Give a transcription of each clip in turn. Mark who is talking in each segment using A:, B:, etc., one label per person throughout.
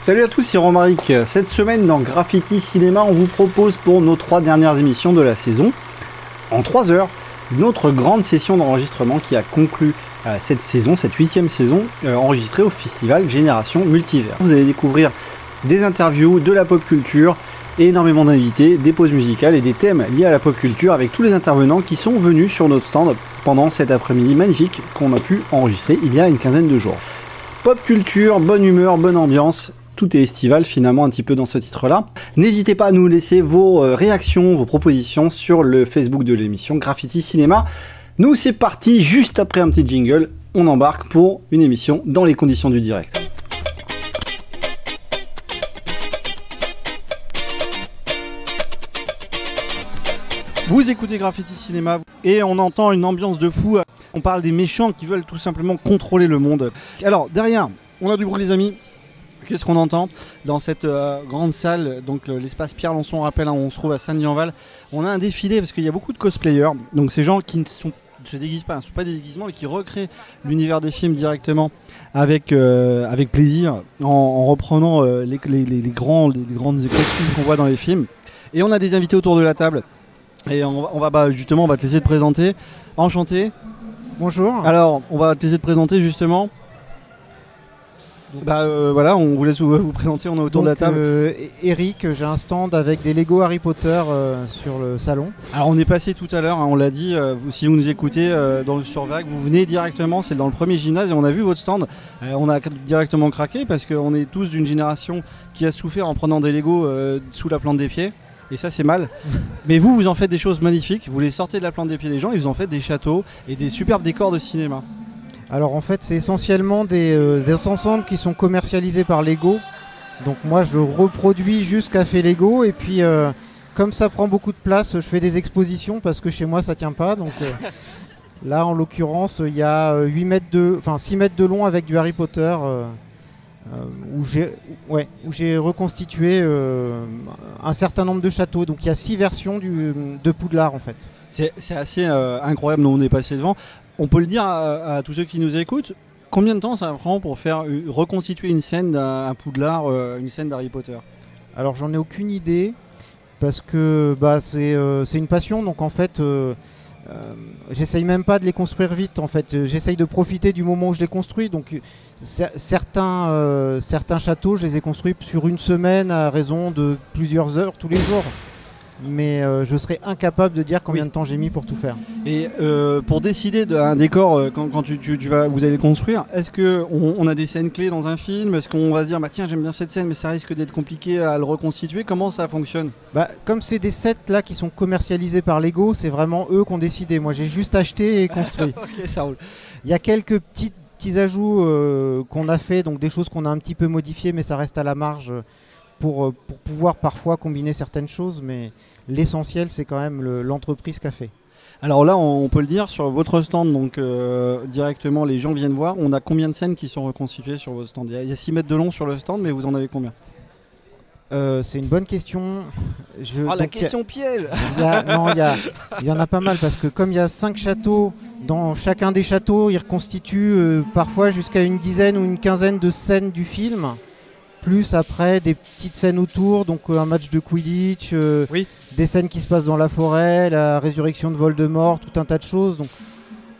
A: Salut à tous, c'est Romaric. Cette semaine dans Graffiti Cinéma, on vous propose pour nos trois dernières émissions de la saison, en trois heures, notre grande session d'enregistrement qui a conclu euh, cette saison, cette huitième saison, euh, enregistrée au festival Génération Multivers. Vous allez découvrir des interviews, de la pop culture, énormément d'invités, des pauses musicales et des thèmes liés à la pop culture avec tous les intervenants qui sont venus sur notre stand pendant cet après-midi magnifique qu'on a pu enregistrer il y a une quinzaine de jours. Pop culture, bonne humeur, bonne ambiance, tout est estival finalement un petit peu dans ce titre-là. N'hésitez pas à nous laisser vos euh, réactions, vos propositions sur le Facebook de l'émission Graffiti Cinéma. Nous c'est parti, juste après un petit jingle, on embarque pour une émission dans les conditions du direct. Vous écoutez Graffiti Cinéma et on entend une ambiance de fou. On parle des méchants qui veulent tout simplement contrôler le monde. Alors derrière, on a du bruit les amis. Qu'est-ce qu'on entend dans cette euh, grande salle, donc l'espace Pierre Lançon, rappelle, hein, on se trouve à Saint-Dianval. On a un défilé parce qu'il y a beaucoup de cosplayers, donc ces gens qui ne sont, se déguisent pas, ne sont pas des déguisements, mais qui recréent l'univers des films directement avec, euh, avec plaisir, en, en reprenant euh, les, les- les- les grands, les grandes costumes qu'on voit dans les films. Et on a des invités autour de la table. Et on va, on va bah, justement, on va te laisser te présenter. Enchanté.
B: Bonjour.
A: Alors, on va te laisser te présenter justement. Bah euh, voilà, on vous laisse vous, vous présenter, on est autour de la table.
B: euh, Eric, j'ai un stand avec des Lego Harry Potter euh, sur le salon.
A: Alors on est passé tout à l'heure, hein, on l'a dit, vous, si vous nous écoutez dans le survague, vous venez directement, c'est dans le premier gymnase et on a vu votre stand. On a directement craqué parce qu'on est tous d'une génération qui a souffert en prenant des Lego sous la plante des pieds. Et ça c'est mal. Mais vous, vous en faites des choses magnifiques, vous les sortez de la plante des pieds des gens et vous en faites des châteaux et des superbes décors de cinéma.
B: Alors en fait, c'est essentiellement des, euh, des ensembles qui sont commercialisés par Lego. Donc moi, je reproduis jusqu'à fait Lego et puis euh, comme ça prend beaucoup de place, je fais des expositions parce que chez moi ça tient pas. Donc euh, là, en l'occurrence, il y a 8 mètres de, enfin 6 mètres de long avec du Harry Potter. euh, euh, où j'ai ouais, où j'ai reconstitué euh, un certain nombre de châteaux. Donc il y a six versions du, de Poudlard en fait.
A: C'est c'est assez euh, incroyable, nous on est passé devant. On peut le dire à, tous ceux qui nous écoutent, combien de temps ça prend pour faire reconstituer une scène d'un un Poudlard, euh, une scène d'Harry Potter?
B: Alors j'en ai aucune idée parce que bah, c'est euh, c'est une passion donc en fait euh, j'essaye même pas de les construire vite en fait. J'essaye de profiter du moment où je les construis donc cer- certains, certains châteaux je les ai construits sur une semaine à raison de plusieurs heures tous les jours mais euh, je serais incapable de dire combien
A: Oui.
B: de temps j'ai mis pour tout faire.
A: Et euh, pour décider d'un décor euh, quand, quand tu, tu- tu vas, vous allez le construire, est-ce que on, a des scènes clés dans un film? Est-ce qu'on va se dire bah tiens j'aime bien cette scène mais ça risque d'être compliqué à le reconstituer? Comment ça fonctionne?
B: Bah, comme c'est des sets là qui sont commercialisés par Lego, c'est vraiment eux qui ont décidé. Moi j'ai juste acheté et construit.
A: Ok ça roule.
B: Il y a quelques petits, petits ajouts qu'on a fait, donc des choses qu'on a un petit peu modifiées, mais ça reste à la marge pour, euh, pour pouvoir parfois combiner certaines choses. Mais l'essentiel, c'est quand même le- l'entreprise qui a fait.
A: Alors là on, peut le dire sur votre stand donc euh, directement les gens viennent voir. On a combien de scènes qui sont reconstituées sur votre stand? Il y a- il y a 6 mètres de long sur le stand mais vous en avez combien?
B: Euh, c'est une bonne question. Je,
A: Ah la
B: donc,
A: question piège
B: il y a- non, il y, en a pas mal parce que comme il y a cinq châteaux, dans chacun des châteaux, ils reconstituent euh, parfois jusqu'à une dizaine ou une quinzaine de scènes du film. Plus après des petites scènes autour, donc euh, un match de Quidditch, euh,
A: Oui.
B: des scènes qui se passent dans la forêt, la résurrection de Voldemort, tout un tas de choses. Donc,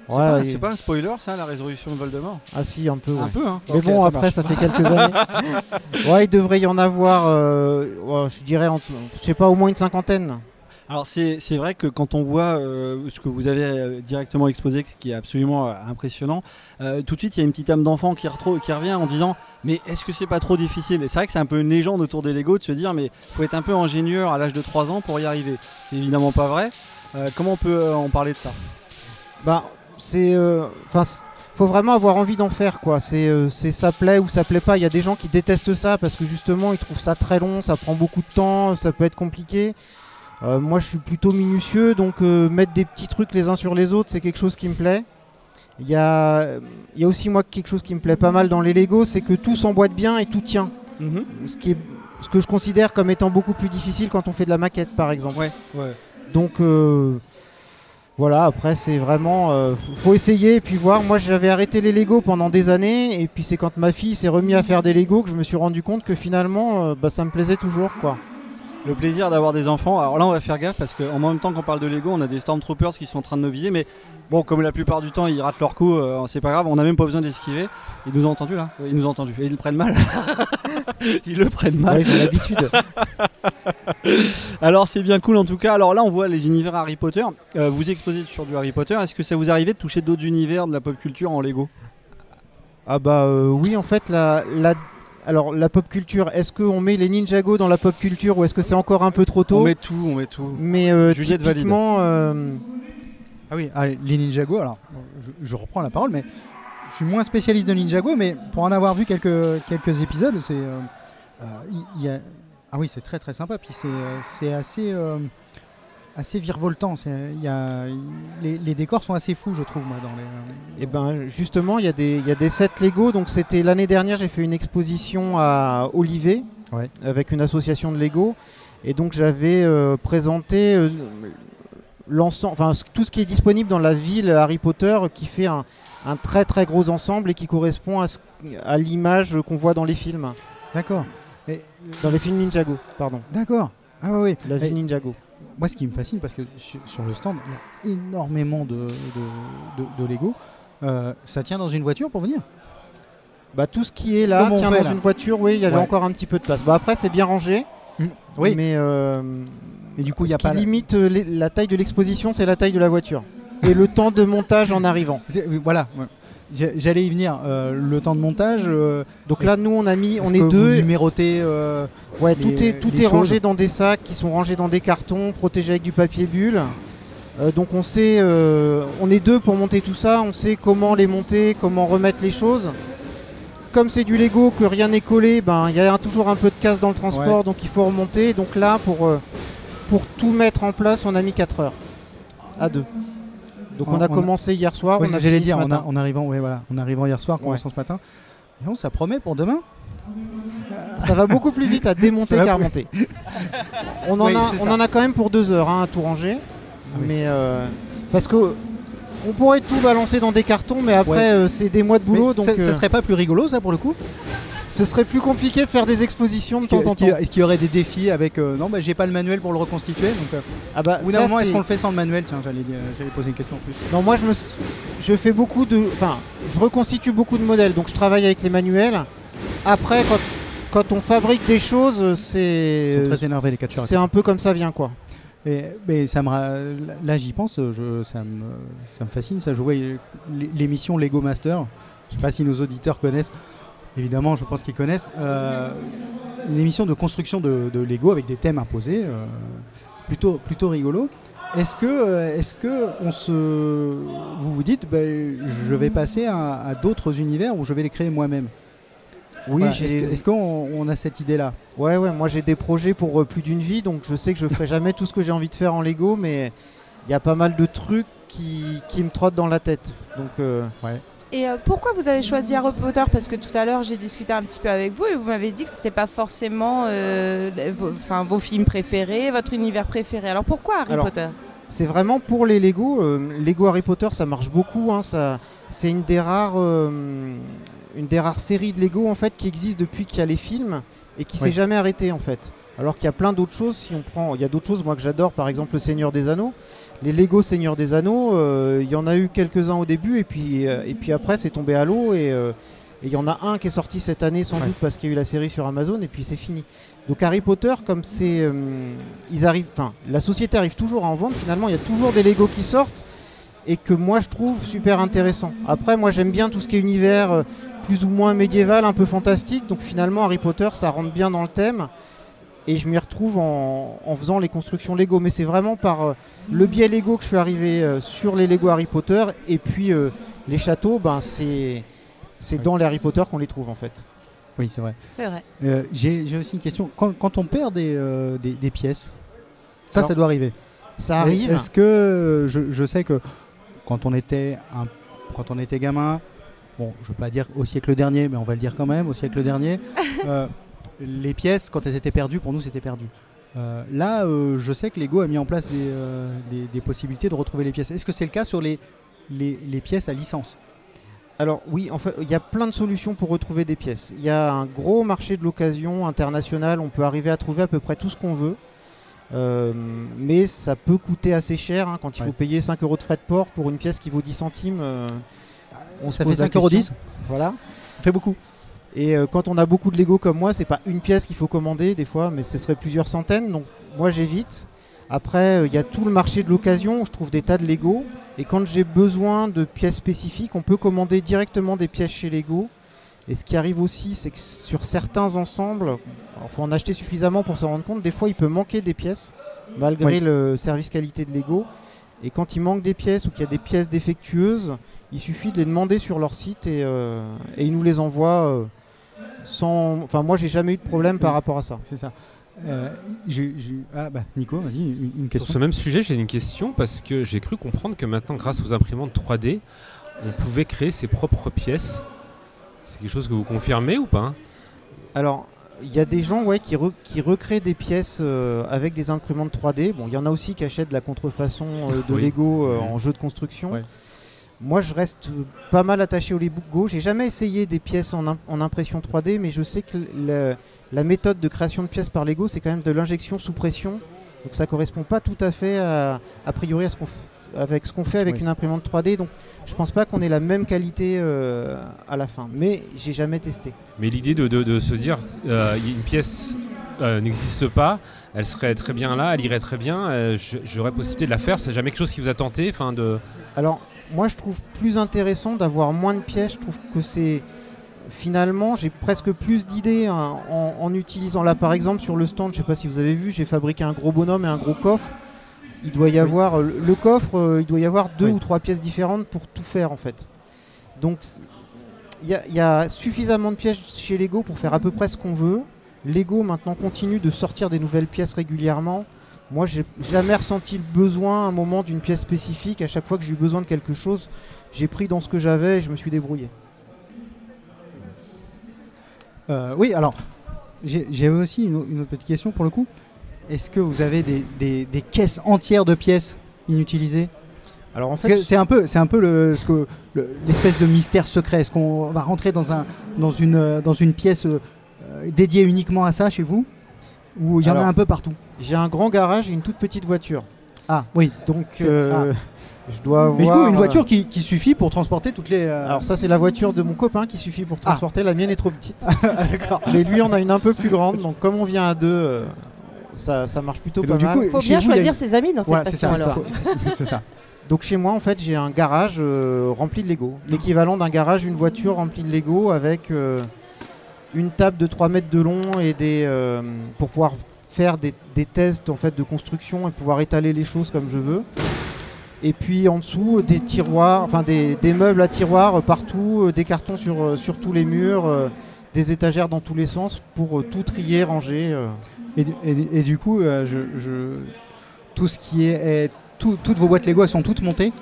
A: C'est
B: ouais,
A: pas,
B: et-
A: c'est pas un spoiler ça la résurrection de Voldemort?
B: Ah si, un peu.
A: Un
B: ouais.
A: peu hein
B: Mais bon,
A: ça
B: après,
A: marche.
B: ça fait quelques années. ouais, il devrait y en avoir, euh, ouais, je dirais, je sais pas, au moins une cinquantaine.
A: Alors c'est vrai que quand on voit euh, ce que vous avez euh, directement exposé, ce qui est absolument euh, impressionnant, tout de suite il y a une petite âme d'enfant qui, revient en disant mais est-ce que c'est pas trop difficile? Et c'est vrai que c'est un peu une légende autour des Lego de se dire mais faut être un peu ingénieur à l'âge de 3 ans pour y arriver. C'est évidemment pas vrai. Comment on peut en parler de ça?
B: Bah, c'est. Enfin, faut vraiment avoir envie d'en faire, quoi. C'est c'est ça plaît ou ça plaît pas. Il y a des gens qui détestent ça parce que justement, ils trouvent ça très long, ça prend beaucoup de temps, ça peut être compliqué. Euh, moi, je suis plutôt minutieux, donc euh, mettre des petits trucs les uns sur les autres, c'est quelque chose qui me plaît. Il y a, y a aussi, moi, quelque chose qui me plaît pas mal dans les Lego, c'est que tout s'emboîte bien et tout tient. Ce, qui est, ce que je considère comme étant beaucoup plus difficile quand on fait de la maquette, par exemple.
A: Ouais, ouais.
B: Donc, euh, Voilà, après c'est vraiment, faut- essayer et puis voir. Moi j'avais arrêté les Lego pendant des années et puis c'est quand ma fille s'est remis à faire des Lego que je me suis rendu compte que finalement bah, ça me plaisait toujours quoi.
A: Le plaisir d'avoir des enfants. Alors là, on va faire gaffe parce qu'en même temps qu'on parle de Lego, on a des Stormtroopers qui sont en train de nous viser. Mais bon, comme la plupart du temps, ils ratent leur coup, euh, c'est pas grave. On n'a même pas besoin d'esquiver. Ils nous ont entendu là? Ils nous ont entendu. Et ils le prennent mal. ils le prennent mal.
B: Ouais, j'ai l'habitude.
A: Alors c'est bien cool en tout cas. Alors là on voit les univers Harry Potter. Euh, vous exposez sur du Harry Potter. Est-ce que ça vous arrivait de toucher d'autres univers de la pop culture en Lego?
B: Ah bah euh, oui en fait la, la, alors la pop culture, est-ce qu'on met les Ninjago dans la pop culture ou est-ce que c'est encore un peu trop tôt
A: On met tout, on met tout.
B: Mais euh,
A: Juliette
B: typiquement, euh,
C: Ah oui, allez, les Ninjago, alors je, je reprends la parole, mais je suis moins spécialiste de Ninjago, mais pour en avoir vu quelques, quelques épisodes, c'est. euh, il y a- ah oui, c'est très très sympa, puis c'est euh, c'est assez. Assez virevoltant. y a, les, les décors sont assez fous, je trouve, moi, dans les.
B: Et ben justement, il y, a des- y a des sets Lego. Donc c'était l'année dernière, j'ai fait une exposition à Olivet
C: Ouais.
B: avec une association de Lego. Et donc j'avais euh, présenté euh, l'ensemble, enfin tout ce qui est disponible dans la ville Harry Potter, qui fait un, un très très gros ensemble et qui correspond à, ce- à l'image qu'on voit dans les films,
C: D'accord. Et-
B: dans les films Ninjago, pardon,
C: D'accord. Ah oui,
B: la
C: Et
B: ville Ninjago.
C: Moi, ce qui me fascine, parce que sur, sur le stand, il y a énormément de, de, de- de Lego. Euh, ça tient dans une voiture pour venir?
B: Bah tout ce qui est là tient dans
C: là?
B: une voiture. Oui, il y avait
C: Ouais.
B: encore un petit peu de place. Bah après c'est bien rangé.
C: Oui.
B: Mais euh,
C: Et du coup, il y
B: ce
C: a
B: qui
C: pas. la-
B: limite euh, la taille de l'exposition, c'est la taille de la voiture. Et le temps de montage en arrivant.
C: Voilà. ouais. J'allais y venir. euh, le temps de montage. euh,
B: Donc là, nous, on a mis, on est
C: que vous
B: deux.
C: numérotez. euh,
B: Ouais,
C: les-
B: tout est, tout est rangé dans des sacs qui sont rangés dans des cartons, protégés avec du papier bulle. Donc on sait, on est deux pour monter tout ça, on sait comment les monter, comment remettre les choses. Comme c'est du Lego, que rien n'est collé, ben il y a toujours un peu de casse dans le transport,
C: Ouais.
B: donc il faut remonter. Donc là, pour, pour tout mettre en place, on a mis 4 heures à deux. Donc
C: On-
B: on a
C: on
B: commencé hier soir, on a
C: j'allais dire. En,
B: matin.
C: a- en arrivant, ouais, voilà, en arrivant hier soir, commençant ce matin. Et bon, ça promet pour demain?
B: Ça va beaucoup plus vite à démonter qu'à remonter. on, en
C: Oui,
B: a, on en quand même pour deux heures hein, à tout ranger.
C: Ah oui.
B: Mais euh, parce que on pourrait tout balancer dans des cartons, mais après
C: Ouais.
B: euh, c'est des mois de boulot,
C: Mais
B: donc
C: ça,
B: euh,
C: ça serait pas plus rigolo, ça, pour le coup?
B: Ce serait plus compliqué de faire des expositions de temps en temps.
C: est-ce qu'il y aurait des défis avec. euh, non, bah, j'ai pas le manuel pour le reconstituer. Donc, euh,
B: Ah bah,
C: moment, est-ce qu'on le fait sans le manuel? Tiens, j'allais poser une question en plus.
B: Non, moi je me, s- je fais beaucoup de, enfin, je reconstitue beaucoup de modèles, donc je travaille avec les manuels. Après, quand, quand on fabrique des choses,
C: Ils
B: c'est,
C: très énervés, les catcheurs.
B: c'est un peu comme ça vient quoi.
C: Et, mais ça me, là, j'y pense, je, ça, me, ça me fascine. Ça, je vois l- l'émission Lego Master. Je sais pas si nos auditeurs connaissent. Évidemment, je pense qu'ils connaissent. Euh, une émission de construction de, de Lego avec des thèmes imposés, euh, plutôt, plutôt rigolo. Est-ce que, euh, est-ce que on se, vous vous dites, ben, je vais passer à, à d'autres univers où je vais les créer moi-même?
B: Oui,
C: Voilà. Est-ce qu'on on a cette idée-là?
B: Ouais, ouais, moi j'ai des projets pour euh, plus d'une vie, donc je sais que je ferai jamais tout ce que j'ai envie de faire en Lego, mais il y a pas mal de trucs qui, qui me trottent dans la tête. Donc, euh,
D: Et euh, pourquoi vous avez choisi Harry Potter? Parce que tout à l'heure, j'ai discuté un petit peu avec vous et vous m'avez dit que c'était pas forcément euh, vos, enfin, vos films préférés, votre univers préféré. Alors pourquoi Harry
B: Alors,
D: Potter?
B: c'est vraiment pour les Lego. euh, Lego Harry Potter, ça marche beaucoup. hein, ça, c'est une des rares, euh, une des rares séries de Lego en fait qui existe depuis qu'il y a les films et qui
C: Ouais.
B: s'est jamais arrêtée en fait. Alors qu'il y a plein d'autres choses. Si on prend, il y a d'autres choses moi que j'adore, par exemple le Seigneur des Anneaux. Les Lego Seigneur des Anneaux, euh, il y en a eu quelques-uns au début et puis euh, et puis après c'est tombé à l'eau et euh, et il y en a un qui est sorti cette année sans
C: Ouais.
B: doute parce qu'il y a eu la série sur Amazon et puis c'est fini. Donc Harry Potter, comme c'est, euh, ils arrivent, enfin, la société arrive toujours à en vendre. Finalement, il y a toujours des Lego qui sortent et que moi je trouve super intéressant. Après, moi j'aime bien tout ce qui est univers euh, plus ou moins médiéval, un peu fantastique. Donc finalement, Harry Potter, ça rentre bien dans le thème et je m'y retrouve en, en faisant les constructions Lego. Mais c'est vraiment par euh, le biais Lego que je suis arrivé euh, sur les Lego Harry Potter et puis euh, les châteaux, ben c'est c'est dans les Harry Potter qu'on les trouve en fait.
C: Oui, c'est vrai.
D: C'est vrai.
C: Euh, J'ai j'ai aussi une question. Quand, quand on perd des, euh, des, des pièces, ça,
B: Alors,
C: ça doit arriver.
B: Ça arrive.
C: Est-ce que je, je sais que quand on était un, quand on était gamin, bon, je veux pas dire au siècle dernier, mais on va le dire quand même, au siècle dernier, euh, les pièces quand elles étaient perdues, pour nous c'était perdu. Euh, là, euh, je sais que Lego a mis en place des, euh, des- des possibilités de retrouver les pièces. Est-ce que c'est le cas sur les, les, les pièces à licence?
B: Alors oui, en fait, il y a plein de solutions pour retrouver des pièces. Il y a un gros marché de l'occasion international, on peut arriver à trouver à peu près tout ce qu'on veut. Euh, mais ça peut coûter assez cher hein, quand il
C: Ouais.
B: faut payer 5 euros de frais de port pour une pièce qui vaut 10 centimes. euh, on se
C: Ça
B: pose
C: fait
B: la
C: 5 euros
B: question.
C: 10
B: Voilà.
C: Ça fait beaucoup.
B: Et euh, quand on a beaucoup de Lego comme moi, c'est pas une pièce qu'il faut commander des fois, mais ce serait plusieurs centaines. Donc moi j'évite. Après, euh, il y a tout le marché de l'occasion où je trouve des tas de Lego. Et quand j'ai besoin de pièces spécifiques, on peut commander directement des pièces chez Lego. Et ce qui arrive aussi, c'est que sur certains ensembles, il faut en acheter suffisamment pour s'en rendre compte. Des fois, il peut manquer des pièces, malgré
C: Oui.
B: le service qualité de Lego. Et quand il manque des pièces ou qu'il y a des pièces défectueuses, il suffit de les demander sur leur site et, euh, et ils nous les envoient euh, sans. Enfin, moi, j'ai jamais eu de problème par rapport à ça.
C: C'est ça. Euh, Ah bah Nico, vas-y, une, une
E: Sur
C: question.
E: ce même sujet, j'ai une question parce que j'ai cru comprendre que maintenant, grâce aux imprimantes 3D, on pouvait créer ses propres pièces. C'est quelque chose que vous confirmez ou pas?
B: Alors, il y a des gens ouais, qui, re- qui recréent des pièces euh, avec des imprimantes 3D. Bon, il y en a aussi qui achètent de la contrefaçon euh, de
E: Oui.
B: Lego euh, en jeu de construction.
C: Ouais.
B: Moi, je reste pas mal attaché au Lego. J'ai jamais essayé des pièces en, im- en impression 3D, mais je sais que le- la méthode de création de pièces par Lego, c'est quand même de l'injection sous pression. Donc ça correspond pas tout à fait à, a priori à ce qu'on avec ce qu'on fait avec
C: Oui.
B: une imprimante 3D. Donc je pense pas qu'on ait la même qualité euh, à la fin. Mais j'ai jamais testé.
E: Mais l'idée de, de- de se dire, euh, une pièce euh, n'existe pas, elle serait très bien là, elle irait très bien, euh, j'aurais possibilité de la faire, c'est jamais quelque chose qui vous a tenté enfin de...
B: Alors, moi, je trouve plus intéressant d'avoir moins de pièces. Je trouve que c'est. Finalement, j'ai presque plus d'idées hein, en, en utilisant. Là, par exemple, sur le stand, je sais pas si vous avez vu, j'ai fabriqué un gros bonhomme et un gros coffre. Il doit y avoir. euh, Le coffre, euh, il doit y avoir deux
C: Oui.
B: ou trois pièces différentes pour tout faire, en fait. Donc, y, il y a suffisamment de pièces chez Lego pour faire à peu près ce qu'on veut. Lego, maintenant, continue de sortir des nouvelles pièces régulièrement. Moi, j'ai jamais ressenti le besoin à un moment d'une pièce spécifique. À chaque fois que j'ai eu besoin de quelque chose, j'ai pris dans ce que j'avais et je me suis débrouillé.
C: Euh, oui, alors, j'ai j'ai aussi une, une autre petite question pour le coup. Est-ce que vous avez des, des- des caisses entières de pièces inutilisées?
B: Alors en fait,
C: C'est un peu, c'est un peu le- le- l'espèce de mystère secret. Est-ce qu'on va rentrer dans, un, dans, une, euh, dans une pièce euh, dédiée uniquement à ça chez vous? Ou il y en
B: Alors-
C: a un peu partout?
B: J'ai un grand garage et une toute petite voiture.
C: Ah oui.
B: Donc euh, je dois avoir.
C: Mais du coup, une
B: euh,
C: voiture qui, qui suffit pour transporter toutes les. euh,
B: Alors ça, c'est la voiture de mon copain qui suffit pour
C: Ah.
B: transporter. La mienne est trop petite.
C: D'accord.
B: Mais lui, on a une un peu plus grande. Donc comme on vient à deux, euh, ça, ça marche plutôt pas
C: du
B: mal.
C: coup,
D: Faut bien
C: vous, il y a
D: choisir ses amis dans cette
C: Voilà, c'est
D: passion
C: ça.
D: alors.
C: c'est ça.
B: Donc chez moi, en fait, j'ai un garage euh, rempli de Lego. L'équivalent d'un garage, une voiture remplie de Lego avec euh, une table de 3 mètres de long et des euh, pour pouvoir faire des, des tests en fait de construction et pouvoir étaler les choses comme je veux. Et puis en dessous, des tiroirs, enfin des, des meubles à tiroirs partout, euh, des cartons sur, euh, sur tous les murs, euh, des étagères dans tous les sens pour tout trier, ranger.
C: Et, et du- coup, je, je- tout ce qui est, est- tout- toutes vos boîtes Lego, elles sont toutes montées?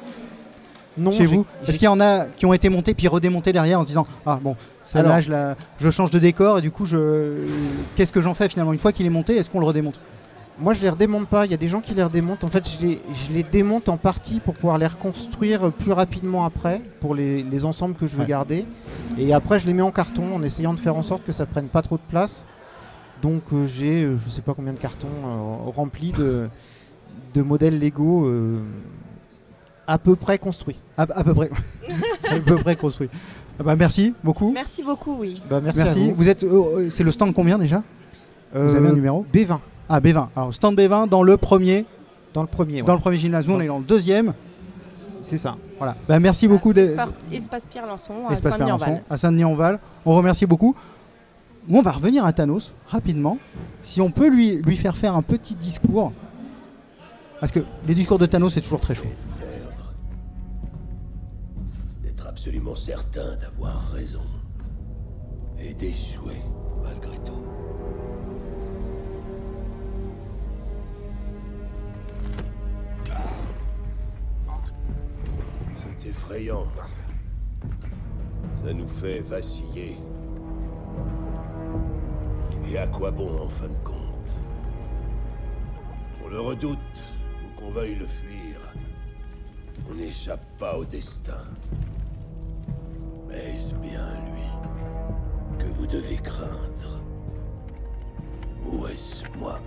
B: Non,
C: chez vous Est-ce qu'il y en a qui ont été montées puis redémontées derrière en se disant ah bon, celle-là, je, la- je change de décor et du coup, je, qu'est-ce que j'en fais finalement une fois qu'il est monté Est-ce qu'on le redémonte?
B: Moi, je les redémonte pas. Il y a des gens qui les redémontent. En fait, je les, je les démonte en partie pour pouvoir les reconstruire plus rapidement après, pour les, les ensembles que je veux
C: Ouais.
B: garder. Et après, je les mets en carton en essayant de faire en sorte que ça prenne pas trop de place. Donc, euh, j'ai, euh, je sais pas combien de cartons euh, remplis de, de modèles Lego euh, à peu près construits.
C: à, à peu près, à peu près construit. Ah bah, merci beaucoup.
D: Merci beaucoup, oui.
B: Bah, merci,
C: Merci.
B: à vous.
C: Vous êtes, euh, c'est le stand combien déjà Vous avez un
B: Euh,
C: numéro
B: B20
C: Ah B20. Alors stand B20 dans le premier,
B: dans le premier.
C: dans le premier gymnase. Nous, on est dans le deuxième.
B: C'est ça.
C: Voilà. Bah, merci beaucoup. des-
D: Espace, Espace Pierre Lançon Saint-Denis-en-Val.
C: À Saint-Denis-en-Val. On remercie beaucoup. On va revenir à Thanos rapidement. Si on peut lui, lui faire faire un petit discours. Parce que les discours de Thanos, c'est toujours très chaud.
F: Absolument certain d'avoir raison. Et d'échouer malgré tout. C'est effrayant. Ça nous fait vaciller. Et à quoi bon en fin de compte? Qu'on le redoute ou qu'on veuille le fuir, on n'échappe pas au destin. Est-ce bien lui que vous devez craindre? Ou est-ce moi?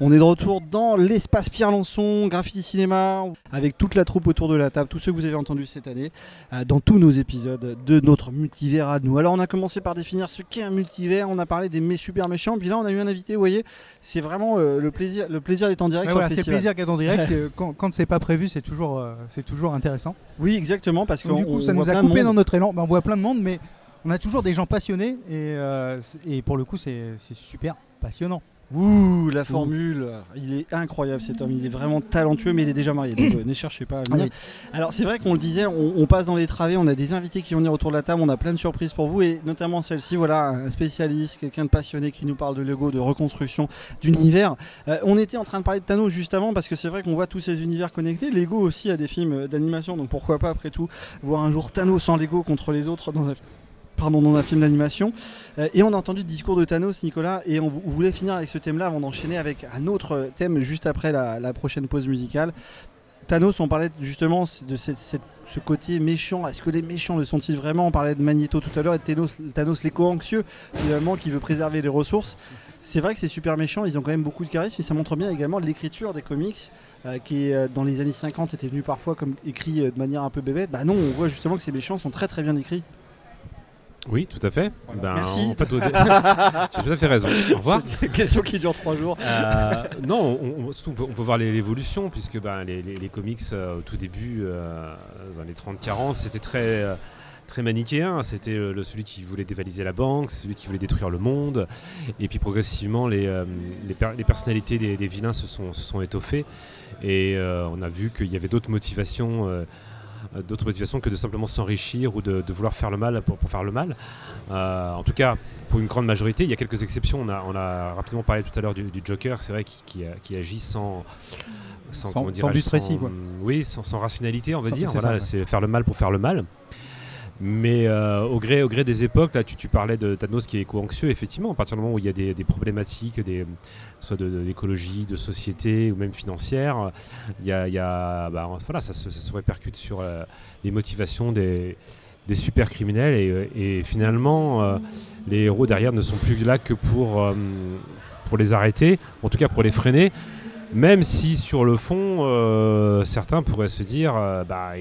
A: On est de retour dans l'espace Pierre Lançon, Graffiti Cinéma, avec toute la troupe autour de la table, tous ceux que vous avez entendus cette année, euh, dans tous nos épisodes de notre multivers à nous. Alors on a commencé par définir ce qu'est un multivers, on a parlé des mé- super méchants, puis là on a eu un invité, vous voyez, c'est vraiment euh, le plaisir, le plaisir d'être en direct
C: voilà, c'est le plaisir qu'être en direct. euh, quand quand c'est pas prévu, c'est toujours, euh, c'est toujours intéressant.
A: Oui, exactement, parce que
C: du coup, ça nous a coupé dans notre élan. Ben, on voit plein de monde, mais on a toujours des gens passionnés et, euh, pour le coup, c'est super passionnant.
A: Ouh, la formule, il est incroyable cet homme, il est vraiment talentueux, mais il est déjà marié, donc euh, ne cherchez pas à venir. Alors c'est vrai qu'on le disait, on, on passe dans les travées, on a des invités qui vont venir autour de la table, on a plein de surprises pour vous, et notamment celle-ci, voilà, un spécialiste, quelqu'un de passionné qui nous parle de Lego, de reconstruction d'univers. Euh, on était en train de parler de Thanos juste avant, parce que c'est vrai qu'on voit tous ces univers connectés. Lego aussi a des films euh, d'animation, donc pourquoi pas après tout voir un jour Thanos sans Lego contre les autres dans un pardon, dans un film d'animation. Euh, et on a entendu le discours de Thanos, Nicolas, et on, vou- on voulait finir avec ce thème-là avant d'enchaîner avec un autre thème juste après la, prochaine pause musicale. Thanos, on parlait justement de ce côté méchant. Est-ce que les méchants le sont-ils vraiment? On parlait de Magneto tout à l'heure et de Thanos, Thanos l'éco-anxieux, finalement, qui veut préserver les ressources. C'est vrai que c'est super méchant, ils ont quand même beaucoup de charisme et ça montre bien également l'écriture des comics euh, qui, euh, dans les années 50, était venu parfois comme écrit euh, de manière un peu bébête. Bah non, on voit justement que ces méchants sont très très bien écrits.
E: Oui, tout à fait. Ben,
A: Merci.
E: en fait, tu as tout à fait raison. Au revoir.
A: C'est une question qui dure trois jours.
E: Euh, non, on, on- surtout, on peut, on peut voir l'évolution, puisque ben, les, les- les comics, euh, au tout début, euh, dans les 30-40, c'était très, très manichéen. C'était le- celui qui voulait dévaliser la banque, celui qui voulait détruire le monde. Et puis progressivement, les, les, per- les personnalités des, des vilains se sont, se sont étoffées. Et on a vu qu'il y avait d'autres motivations. Euh, euh, d'autres motivations que de simplement s'enrichir ou de, de vouloir faire le mal pour, pour faire le mal. Euh, en tout cas, pour une grande majorité, il y a quelques exceptions. On a, on a rapidement parlé tout à l'heure du, du Joker, c'est vrai, qui, qui agit sans, sans,
C: Sans-
E: comment
C: sans
E: dirais-je,
C: but précis, quoi.
E: Oui, sans, sans rationalité, on va dire. Voilà, c'est faire le mal pour faire le mal. Mais euh, au, gré, au gré des époques, là, tu, parlais de Thanos qui est éco-anxieux, effectivement, à partir du moment où il y a des, problématiques, soit de- de- d'écologie, de, société ou même financière, y a, bah, voilà, ça, se, répercute sur euh, les motivations des, super criminels et, euh, et finalement, les héros derrière ne sont plus là que pour, pour les arrêter, en tout cas pour les freiner. Même si sur le fond, certains pourraient se dire, bah,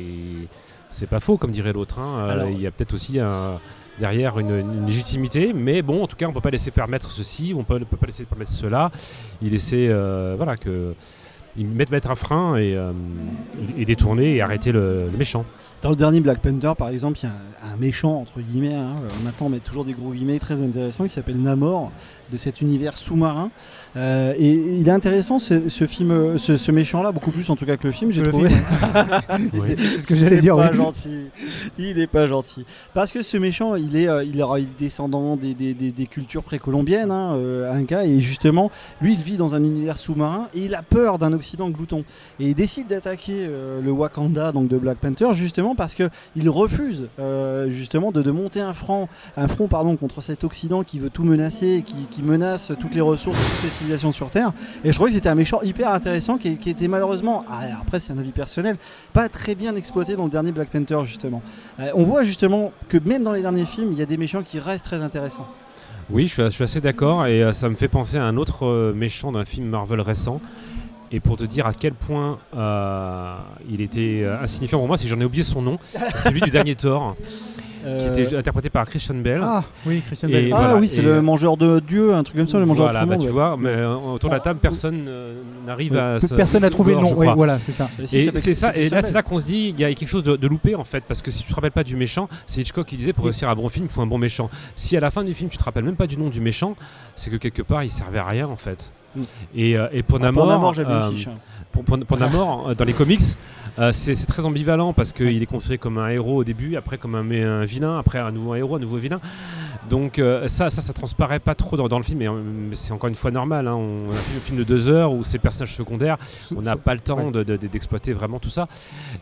E: c'est pas faux, comme dirait l'autre. hein. Euh,
A: Alors-
E: il y a peut-être aussi un- derrière une, une légitimité, mais bon, en tout cas, on peut pas laisser permettre ceci, on peut, peut pas laisser permettre cela. Il laisser, euh, voilà, que mettre, mettre un frein et, euh, et détourner et arrêter le, le méchant.
A: Dans le dernier Black Panther, par exemple, il y a un, un méchant, entre guillemets, hein, euh, maintenant on met toujours des gros guillemets très intéressants, qui s'appelle Namor, de cet univers sous-marin. Euh, et il est intéressant ce, ce film, ce, ce méchant-là, beaucoup plus en tout cas que le film, j'ai trouvé.
E: Oui.
C: C'est ce que j'allais dire.
A: pas
C: oui.
A: gentil. Il est pas gentil. Parce que ce méchant, il est, euh, il est, descendant des, des- des- des cultures précolombiennes, hein, euh, Inca, et justement, lui, il vit dans un univers sous-marin et il a peur d'un Occident glouton. Et il décide d'attaquer euh, le Wakanda, donc de Black Panther, justement parce que il refuse euh, justement de, de monter un front, un front pardon, contre cet Occident qui veut tout menacer, qui, qui menace toutes les ressources, toutes les civilisations sur Terre. Et je trouvais que c'était un méchant hyper intéressant qui, qui était malheureusement, ah, après c'est un avis personnel, pas très bien exploité dans le dernier Black Panther justement. Euh, on voit justement que même dans les derniers films, il y a des méchants qui restent très intéressants.
E: Oui, je suis, je suis assez d'accord et euh, ça me fait penser à un autre euh, méchant d'un film Marvel récent. Et pour te dire à quel point il était insignifiant pour moi, que j'en ai oublié son nom, celui du dernier Thor, qui
A: Euh,
E: était interprété par Christian Bell.
C: Ah oui, Christian
E: Et
C: Bell.
A: ah
E: voilà,
A: oui, c'est le
E: euh,
A: mangeur de Dieu, un truc comme ça, le mangeur
E: voilà,
A: de
E: bah,
A: monde.
E: tu
A: ouais.
E: vois, mais euh, autour de la table, personne euh, n'arrive
C: Oui,
E: à.
C: Personne n'a trouvé le nom. Oui, voilà, c'est ça.
A: Et si,
E: c'est ça, et là c'est là qu'on se dit il y a quelque chose de, de loupé en fait, parce que si tu te rappelles pas du méchant, c'est Hitchcock qui disait pour
C: Oui.
E: réussir un bon film, il faut un bon méchant. Si à la fin du film tu te rappelles même pas du nom du méchant, c'est que quelque part il servait à rien en fait.
A: Mm.
E: Et, euh, et pour
A: Ah,
E: Namor,
A: Pour Namor, j'avais
E: euh,
A: une fiche. hein.
E: pour, pour- pour Namor, euh, dans les comics, euh, c'est très ambivalent parce qu'il est considéré comme un héros au début, après comme un, vilain, après un nouveau héros, un nouveau vilain. Donc euh, ça, ça, ça transparaît pas trop dans, dans le film, mais, euh, mais c'est encore une fois normal. hein. On a fait un film de deux heures où ces personnages secondaires, on n'a pas le temps
C: ouais.
E: de- de- de- d'exploiter vraiment tout ça.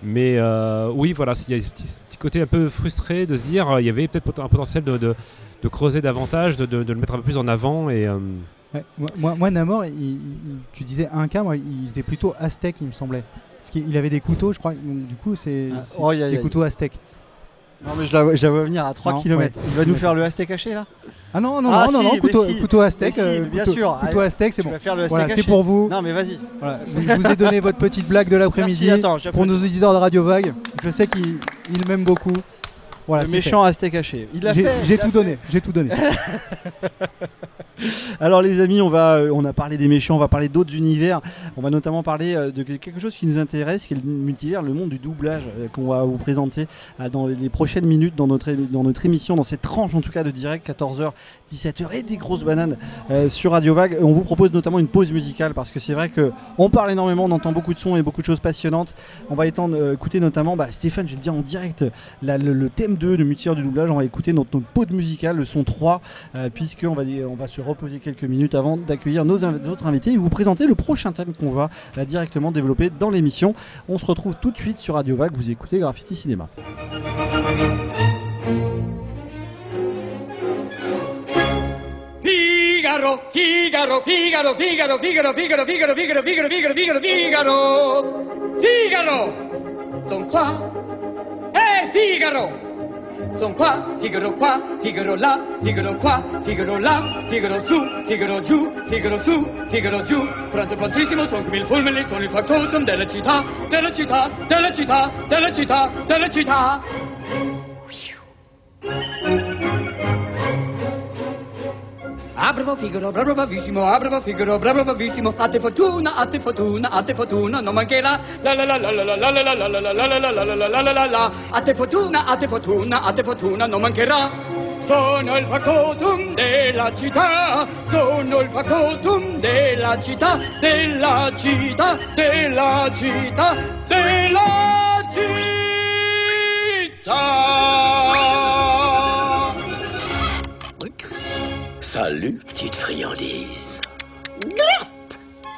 E: Mais euh, oui, voilà, il y a ce petit, petit côté un peu frustré de se dire, il y avait peut-être un potentiel de, de- de creuser davantage, de, le mettre un peu plus en avant. Et
C: Ouais, moi, Namor, il- il- tu disais un cas, moi, il était plutôt aztèque, il me semblait. Parce qu'il il avait des couteaux, je crois. Donc, du coup, c'est
A: Ah, oh,
C: des couteaux aztèques.
A: Non, mais je la, vois- je la vois venir à 3
C: Non,
A: km.
C: ouais.
A: Il va nous faire le hashtag caché là?
C: Ah non, non,
A: Ah,
C: non, non,
A: si,
C: non, couteau,
A: si.
C: couteau aztèque.
A: Mais si,
C: euh,
A: bien
C: couteau-
A: sûr.
C: Couteau
A: Allez,
C: aztèque, c'est bon. Voilà, c'est pour vous.
A: Non, mais vas-y.
C: Voilà. Je vous ai donné votre petite blague de l'après-midi. Pour nos auditeurs de Radio Vague, je sais qu'ils ils m'aiment beaucoup. Voilà,
A: le méchant caché. Il
C: fait.
A: l'a
C: J'ai
A: fait.
C: tout
A: fait.
C: donné, j'ai tout donné.
A: Alors les amis, on va, euh, on a parlé des méchants, on va parler d'autres univers. On va notamment parler euh, de quelque chose qui nous intéresse, qui est le multivers, le monde du doublage, euh, qu'on va vous présenter dans les prochaines minutes dans notre, émi- dans notre émission, dans cette tranche en tout cas de direct, 14h, 17h et des grosses bananes sur Radio Vague. On vous propose notamment une pause musicale parce que c'est vrai que on parle énormément, on entend beaucoup de sons et beaucoup de choses passionnantes. On va étendre, écouter notamment, bah, Stéphane, je vais le dire en direct, la- le, le thème 2 de multivers du doublage. On va écouter notre, notre pause musicale, le son 3 euh, puisqu'on va, on va se reposer quelques minutes avant d'accueillir nos autres invités et vous présenter le prochain thème qu'on va euh, directement développer dans l'émission. On se retrouve tout de suite sur Radio Vague, vous écoutez Graffiti Cinéma.
G: Figaro, Figaro, Figaro, Figaro, Figaro, Figaro, Figaro, Figaro, Figaro, Figaro, Figaro, Figaro, Figaro. Son quoi Eh, Figaro. Son qua, Figaro qua, Figaro là, Figaro qua, Figaro là, Figaro su, Figaro giù, Figaro su, Figaro giù. Pronto, prontissimo, son come il fulmine, sono il factotum della città, della città, della città, della città, della città. Ah, bravo Figaro, bravo bravissimo, ah, bravo Figaro, bravo bravissimo. A te fortuna, a te fortuna, a te fortuna, non mancherà. La la la la la la la la la la la la la la la la la la la. A te fortuna, a te fortuna, a te fortuna, non mancherà. Sono il factotum della città, sono il factotum della città, della città, della città, della città.
F: Salut, petite friandise.
H: Glurp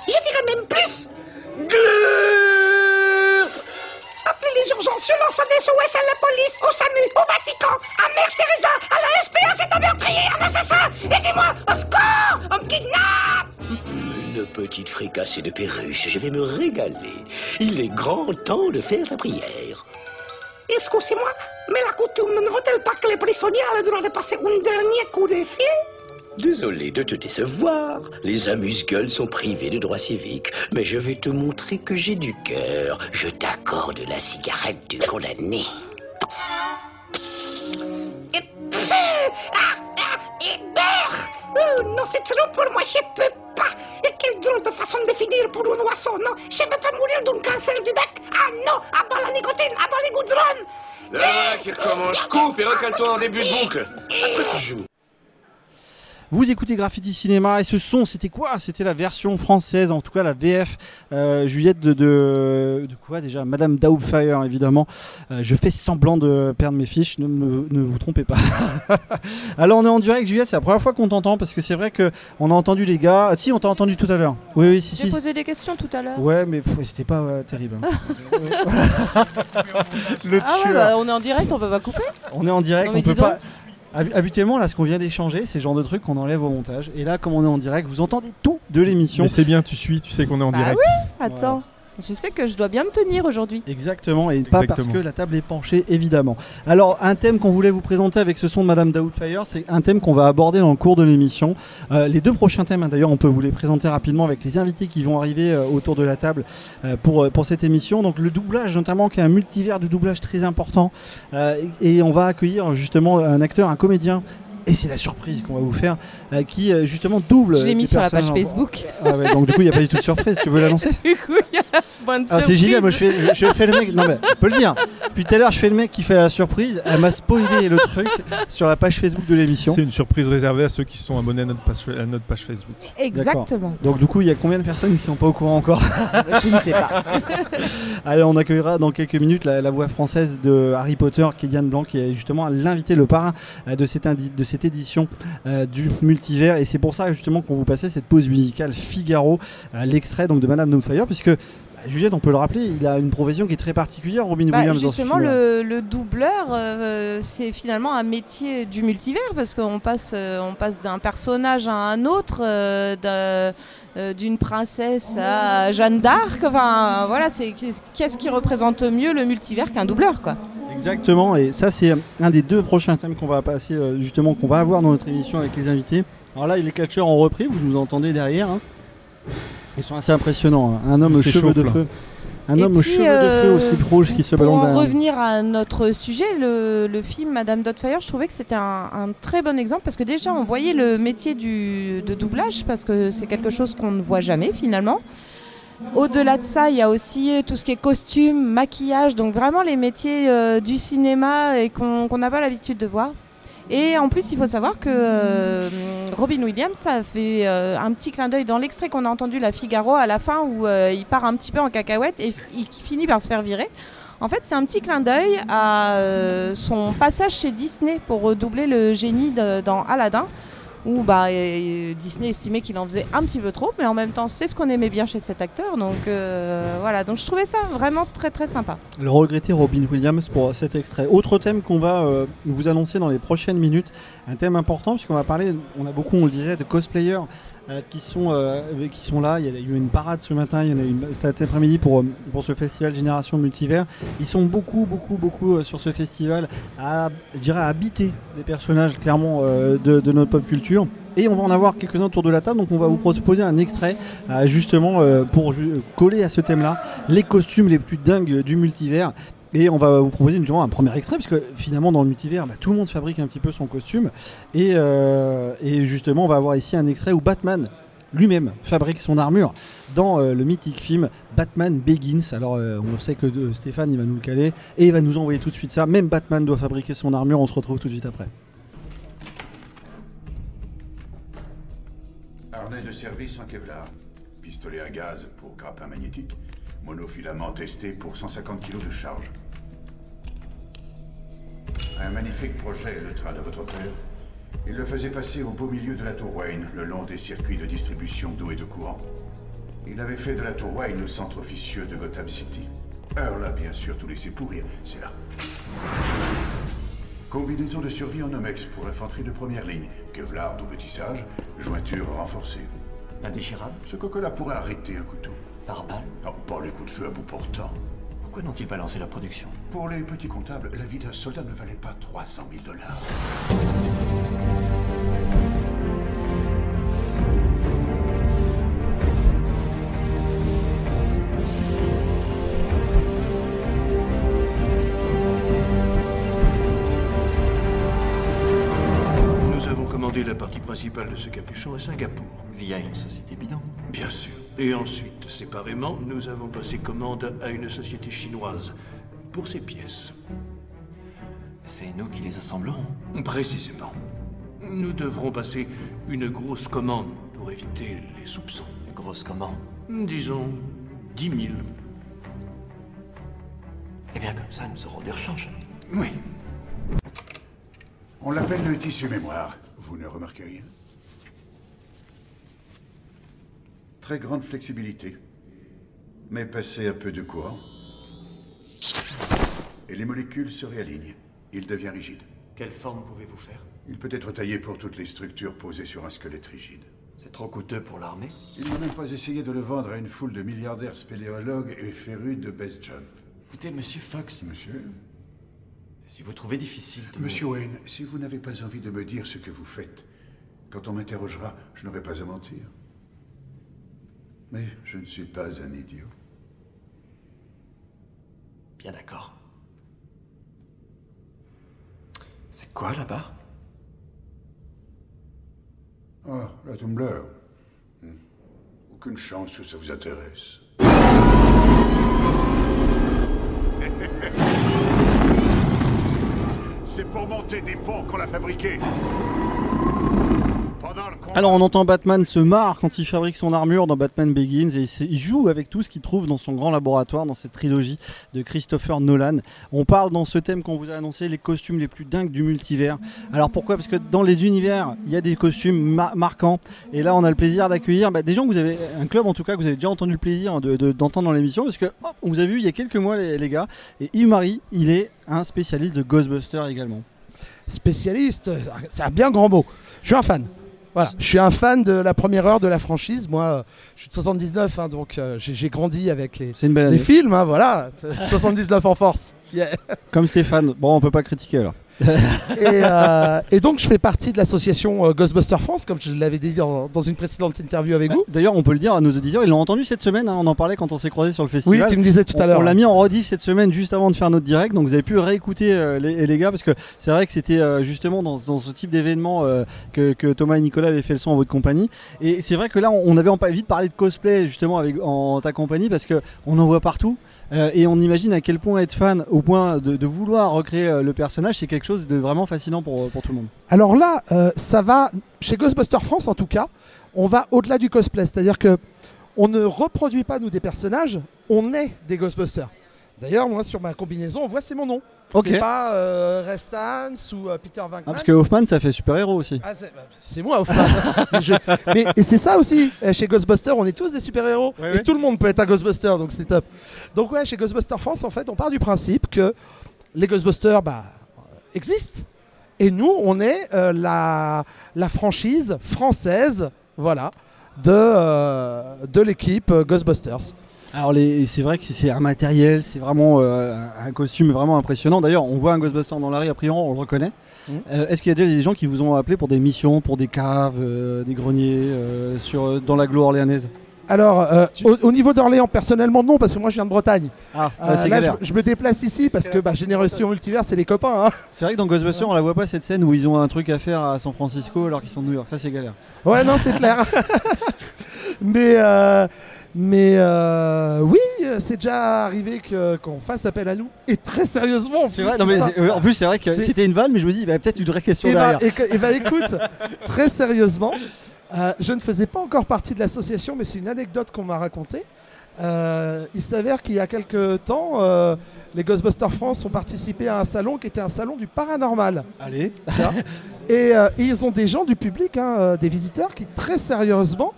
H: Je dirais même plus Glurp Appelez les urgences, je lance un SOS à la police, au SAMU, au Vatican, à Mère Teresa, à la SPA, c'est un meurtrier, un assassin Aidez-moi Au secours On me kidnappe
F: Une petite fricassée de perruche, je vais me régaler. Il est grand temps de faire ta prière.
H: Excusez-moi, mais la coutume ne veut-elle pas que les prisonniers aient le droit de passer un dernier coup de fil?
F: Désolé de te décevoir. Les amuse-gueules sont privés de droits civiques. Mais je vais te montrer que j'ai du cœur. Je t'accorde la cigarette du condamné.
H: Ah, ah, Oh non, c'est trop pour moi, je peux pas Et quelle drôle de façon de finir pour un oiseau, non? Je veux pas mourir d'un cancer du bec Ah non À bas la nicotine, à bas les goudrons
I: Là qui recommence. Coupe et recale-toi en début de boucle. Après tu joues.
A: Vous écoutez Graffiti Cinéma et ce son, c'était quoi? C'était la version française, en tout cas la VF, euh, Juliette de, de, de quoi déjà? Madame Doubtfire, évidemment. Euh, je fais semblant de perdre mes fiches, ne, vous trompez pas. Alors on est en direct, Juliette, c'est la première fois qu'on t'entend parce que c'est vrai que on a entendu les gars. Ah, si, on t'a entendu tout à l'heure. Oui, oui, si,
D: J'ai
A: si.
D: posé des questions tout à l'heure.
A: Ouais, mais c'était pas euh, terrible. hein. Le
D: Ah ouais, bah, on est en direct, on peut pas couper.
A: On est en direct,
D: Non,
A: on peut
D: donc.
A: pas. Hab- Habituellement, là, ce qu'on vient d'échanger, c'est le genre de truc qu'on enlève au montage. Et là, comme on est en direct, vous entendez tout de l'émission.
J: Mais c'est bien, tu suis, tu sais qu'on est en
D: Bah
J: direct.
D: Attends, je sais que je dois bien me tenir aujourd'hui.
A: Exactement, et pas parce que la table est penchée, évidemment. Alors, un thème qu'on voulait vous présenter avec ce son de Madame Doubtfire, c'est un thème qu'on va aborder dans le cours de l'émission. Euh, les deux prochains thèmes, hein, d'ailleurs, on peut vous les présenter rapidement avec les invités qui vont arriver euh, autour de la table euh, pour, euh, pour cette émission. Donc, le doublage, notamment, qui est un multivers du doublage très important. Euh, et on va accueillir justement un acteur, un comédien. Et c'est la surprise qu'on va vous faire, euh, qui euh, justement double.
D: Je l'ai mis sur la page
A: en-
D: Facebook.
A: Ah ouais, donc du coup, il n'y a pas du tout de surprise. Tu veux l'annoncer
D: Du coup, il y a Bonne
A: Ah, c'est génial, moi je fais, je, je fais le mec, non mais on peut le dire. Depuis tout à l'heure, je fais le mec qui fait la surprise. Elle m'a spoilé le truc sur la page Facebook de l'émission.
J: C'est une surprise réservée à ceux qui sont abonnés à notre page, à notre page Facebook.
D: Exactement.
A: Donc du coup, il y a combien de personnes qui sont pas au courant encore
D: Je ne sais pas.
A: Allez, on accueillera dans quelques minutes la, la voix française de Harry Potter, Kéliane Blanc, qui est justement l'invité, le parrain euh, de cette, de cette édition euh, du multivers. Et c'est pour ça justement qu'on vous passait cette pause musicale Figaro, euh, l'extrait donc de Madame Doubtfire, puisque bah, Juliette, on peut le rappeler, il a une profession qui est très particulière, Robin
D: Bah,
A: Williams.
D: justement, le, le doubleur, euh, c'est finalement un métier du multivers parce qu'on passe, euh, on passe d'un personnage à un autre, d'un- euh, d'une princesse à Jeanne d'Arc. Enfin, voilà, c'est qu'est-ce qui représente mieux le multivers qu'un doubleur, quoi.
A: Exactement, et ça c'est un des deux prochains thèmes qu'on va passer euh, justement, qu'on va avoir dans notre émission avec les invités. Alors là, les catcheurs ont repris, vous nous entendez derrière. hein. Ils sont assez impressionnants. hein. Un homme aux cheveux de
J: là.
A: feu. Un
D: Et
A: homme aux cheveux de feu aussi rouge qui se
D: Pour
A: balance
D: en
A: derrière.
D: revenir à notre sujet, le, le film Madame Doubtfire, je trouvais que c'était un, un très bon exemple parce que déjà on voyait le métier du, de doublage parce que c'est quelque chose qu'on ne voit jamais finalement. Au-delà de ça, il y a aussi tout ce qui est costume, maquillage, donc vraiment les métiers euh, du cinéma et qu'on n'a pas l'habitude de voir. Et en plus, il faut savoir que euh, Robin Williams a fait euh, un petit clin d'œil dans l'extrait qu'on a entendu, La Figaro, à la fin, où euh, il part un petit peu en cacahuète et il finit par se faire virer. En fait, c'est un petit clin d'œil à euh, son passage chez Disney pour redoubler le génie dans Aladdin, où bah, Disney estimait qu'il en faisait un petit peu trop, mais en même temps, c'est ce qu'on aimait bien chez cet acteur. Donc euh, voilà, donc je trouvais ça vraiment très très sympa.
A: Le regretté Robin Williams pour cet extrait. Autre thème qu'on va euh, vous annoncer dans les prochaines minutes, un thème important puisqu'on va parler, on a beaucoup, on le disait, de cosplayers qui, sont, euh, qui sont là. Il y a eu une parade ce matin, il y en a eu cet après-midi pour, euh, pour ce festival Génération Multivers. Ils sont beaucoup, beaucoup, beaucoup euh, sur ce festival à, dirais, habiter des personnages clairement euh, de, de notre pop culture. Et on va en avoir quelques-uns autour de la table, donc on va vous proposer un extrait euh, justement euh, pour coller à ce thème-là, les costumes les plus dingues du multivers. Et on va vous proposer un premier extrait, puisque finalement dans le multivers, bah, tout le monde fabrique un petit peu son costume. Et, euh, et justement, on va avoir ici un extrait où Batman lui-même fabrique son armure dans euh, le mythique film Batman Begins. Alors euh, on sait que Stéphane il va nous le caler et il va nous envoyer tout de suite ça. Même Batman doit fabriquer son armure, on se retrouve tout de suite après.
K: Harnais de service en Kevlar. Pistolet à gaz pour grappin magnétique. Monofilament testé pour 150 kg de charge. Un magnifique projet, le train de votre père. Il le faisait passer au beau milieu de la tour Wayne, le long des circuits de distribution d'eau et de courant. Il avait fait de la tour Wayne le centre officieux de Gotham City. Earl a bien sûr tout laissé pourrir, c'est là. Combinaison de survie en Omex pour infanterie de première ligne. Kevlar double tissage, jointure renforcée.
L: Indéchirable
K: Ce coco-là pourrait arrêter un couteau.
L: Par balle?
K: Non, pas les coups de feu à bout portant.
L: Pourquoi n'ont-ils pas lancé la production?
K: Pour les petits comptables, la vie d'un soldat ne valait pas 300 000 dollars.
M: Nous avons commandé la partie principale de ce capuchon à Singapour.
L: Via une société bidon
M: Bien sûr. Et ensuite, séparément, nous avons passé commande à une société chinoise pour ces pièces.
L: C'est nous qui les assemblerons.
M: Précisément. Nous devrons passer une grosse commande pour éviter les soupçons.
L: Une grosse commande
M: Disons 10 000.
L: Eh bien, comme ça, nous aurons du rechange.
K: Oui. On l'appelle le tissu mémoire. Vous ne remarquez rien? Très grande flexibilité. Mais passez un peu de courant. Et les molécules se réalignent. Il devient rigide.
L: Quelle forme pouvez-vous faire?
K: Il peut être taillé pour toutes les structures posées sur un squelette rigide.
L: C'est trop coûteux pour l'armée?
K: Il n'a même pas essayé de le vendre à une foule de milliardaires spéléologues et férus de base jump.
L: Écoutez, monsieur Fox,
K: Monsieur?
L: Si vous trouvez difficile de me-
K: Monsieur Wayne, si vous n'avez pas envie de me dire ce que vous faites, quand on m'interrogera, je n'aurai pas à mentir. Mais je ne suis pas un idiot.
L: Bien d'accord. C'est quoi là-bas?
K: Ah, la Tumblr. Hmm. Aucune chance que ça vous intéresse. C'est pour monter des ponts qu'on l'a fabriqué.
A: Alors on entend Batman se marre quand il fabrique son armure dans Batman Begins et il joue avec tout ce qu'il trouve dans son grand laboratoire dans cette trilogie de Christopher Nolan. On parle dans ce thème qu'on vous a annoncé les costumes les plus dingues du multivers. Alors pourquoi? Parce que dans les univers, il y a des costumes mar- marquants et là on a le plaisir d'accueillir bah, des gens que vous avez un club en tout cas que vous avez déjà entendu le plaisir de- de- d'entendre dans l'émission parce que hop, on vous a vu il y a quelques mois les, les gars et Yves Marie, il est un spécialiste de Ghostbusters également.
N: Spécialiste, c'est un bien grand mot. Je suis un fan. Voilà, je suis un fan de la première heure de la franchise. Moi, euh, je suis de 79, hein, donc euh, j'ai j'ai grandi avec les,
A: C'est une belle
N: les films. hein, voilà, 79 en force. Yeah.
A: Comme Stéphane. Bon, on peut pas critiquer alors.
N: Et, euh, et donc, je fais partie de l'association euh, Ghostbusters France, comme je l'avais dit dans, dans une précédente interview avec vous.
A: D'ailleurs, on peut le dire à nos auditeurs, ils l'ont entendu cette semaine, hein, on en parlait quand on s'est croisés sur le festival.
N: Oui, tu me disais tout à l'heure.
A: On l'a mis en rediff cette semaine juste avant de faire notre direct, donc vous avez pu réécouter euh, les, les gars, parce que c'est vrai que c'était euh, justement dans, dans ce type d'événement que, que Thomas et Nicolas avaient fait le son en votre compagnie. Et c'est vrai que là, on avait envie de parler de cosplay justement avec, en ta compagnie, parce que on en voit partout. Euh, et on imagine à quel point être fan au point de, vouloir recréer euh, le personnage, c'est quelque chose de vraiment fascinant pour, pour tout le monde.
N: Alors là, euh, ça va, chez Ghostbusters France en tout cas, on va au-delà du cosplay. C'est-à-dire que on ne reproduit pas nous des personnages, on est des Ghostbusters. D'ailleurs, moi sur ma combinaison, on voit c'est mon nom.
A: Ok.
N: C'est pas euh, Restans ou euh, Peter Venkman.
A: Ah, parce que Hoffman, ça fait super-héros aussi.
N: Ah, c'est, bah, c'est moi, Hoffman. Mais je- mais- et c'est ça aussi, euh, chez Ghostbusters, on est tous des super-héros.
A: Ouais,
N: et
A: ouais.
N: tout le monde peut être un Ghostbuster, donc c'est top. Donc ouais, chez Ghostbusters France, en fait, on part du principe que les Ghostbusters bah, existent. Et nous, on est euh, la, la franchise française, voilà, de, euh, de l'équipe Ghostbusters.
A: Alors les- c'est vrai que c'est un matériel, c'est vraiment euh, un costume vraiment impressionnant. D'ailleurs, on voit un Ghostbuster dans la rue, a priori, on le reconnaît.
N: Mhm.
A: Euh, Est-ce qu'il y a déjà des gens qui vous ont appelé pour des missions, pour des caves, euh, des greniers, sur, dans l'agglo orléanaise?
N: Alors, euh, au, au niveau d'Orléans, personnellement, non, parce que moi je viens de Bretagne.
A: Ah,
N: Euh,
A: bah, c'est
N: là, je,
A: galère.
N: je me déplace ici parce que bah, Génération Multivers, c'est les copains. hein.
A: C'est vrai que dans Ghostbusters, on la voit pas cette scène où ils ont un truc à faire à San Francisco alors qu'ils sont de New York. Ça, c'est galère.
N: Ouais, non, c'est clair. mais euh, mais euh, oui, c'est déjà arrivé que- qu'on fasse appel à nous. Et très sérieusement, en
A: C'est vrai, non, mais euh, en plus, c'est vrai que c'était une vanne, mais je me dis, il y a peut-être une vraie question
N: Et bah,
A: derrière.
N: et que- et bah, écoute, très sérieusement, euh, je ne faisais pas encore partie de l'association, mais c'est une anecdote qu'on m'a racontée. Euh, il s'avère qu'il y a quelques temps, euh, les Ghostbusters France ont participé à un salon qui était un salon du paranormal.
A: Allez.
N: Et, euh, et ils ont des gens du public, hein, des visiteurs, qui très sérieusement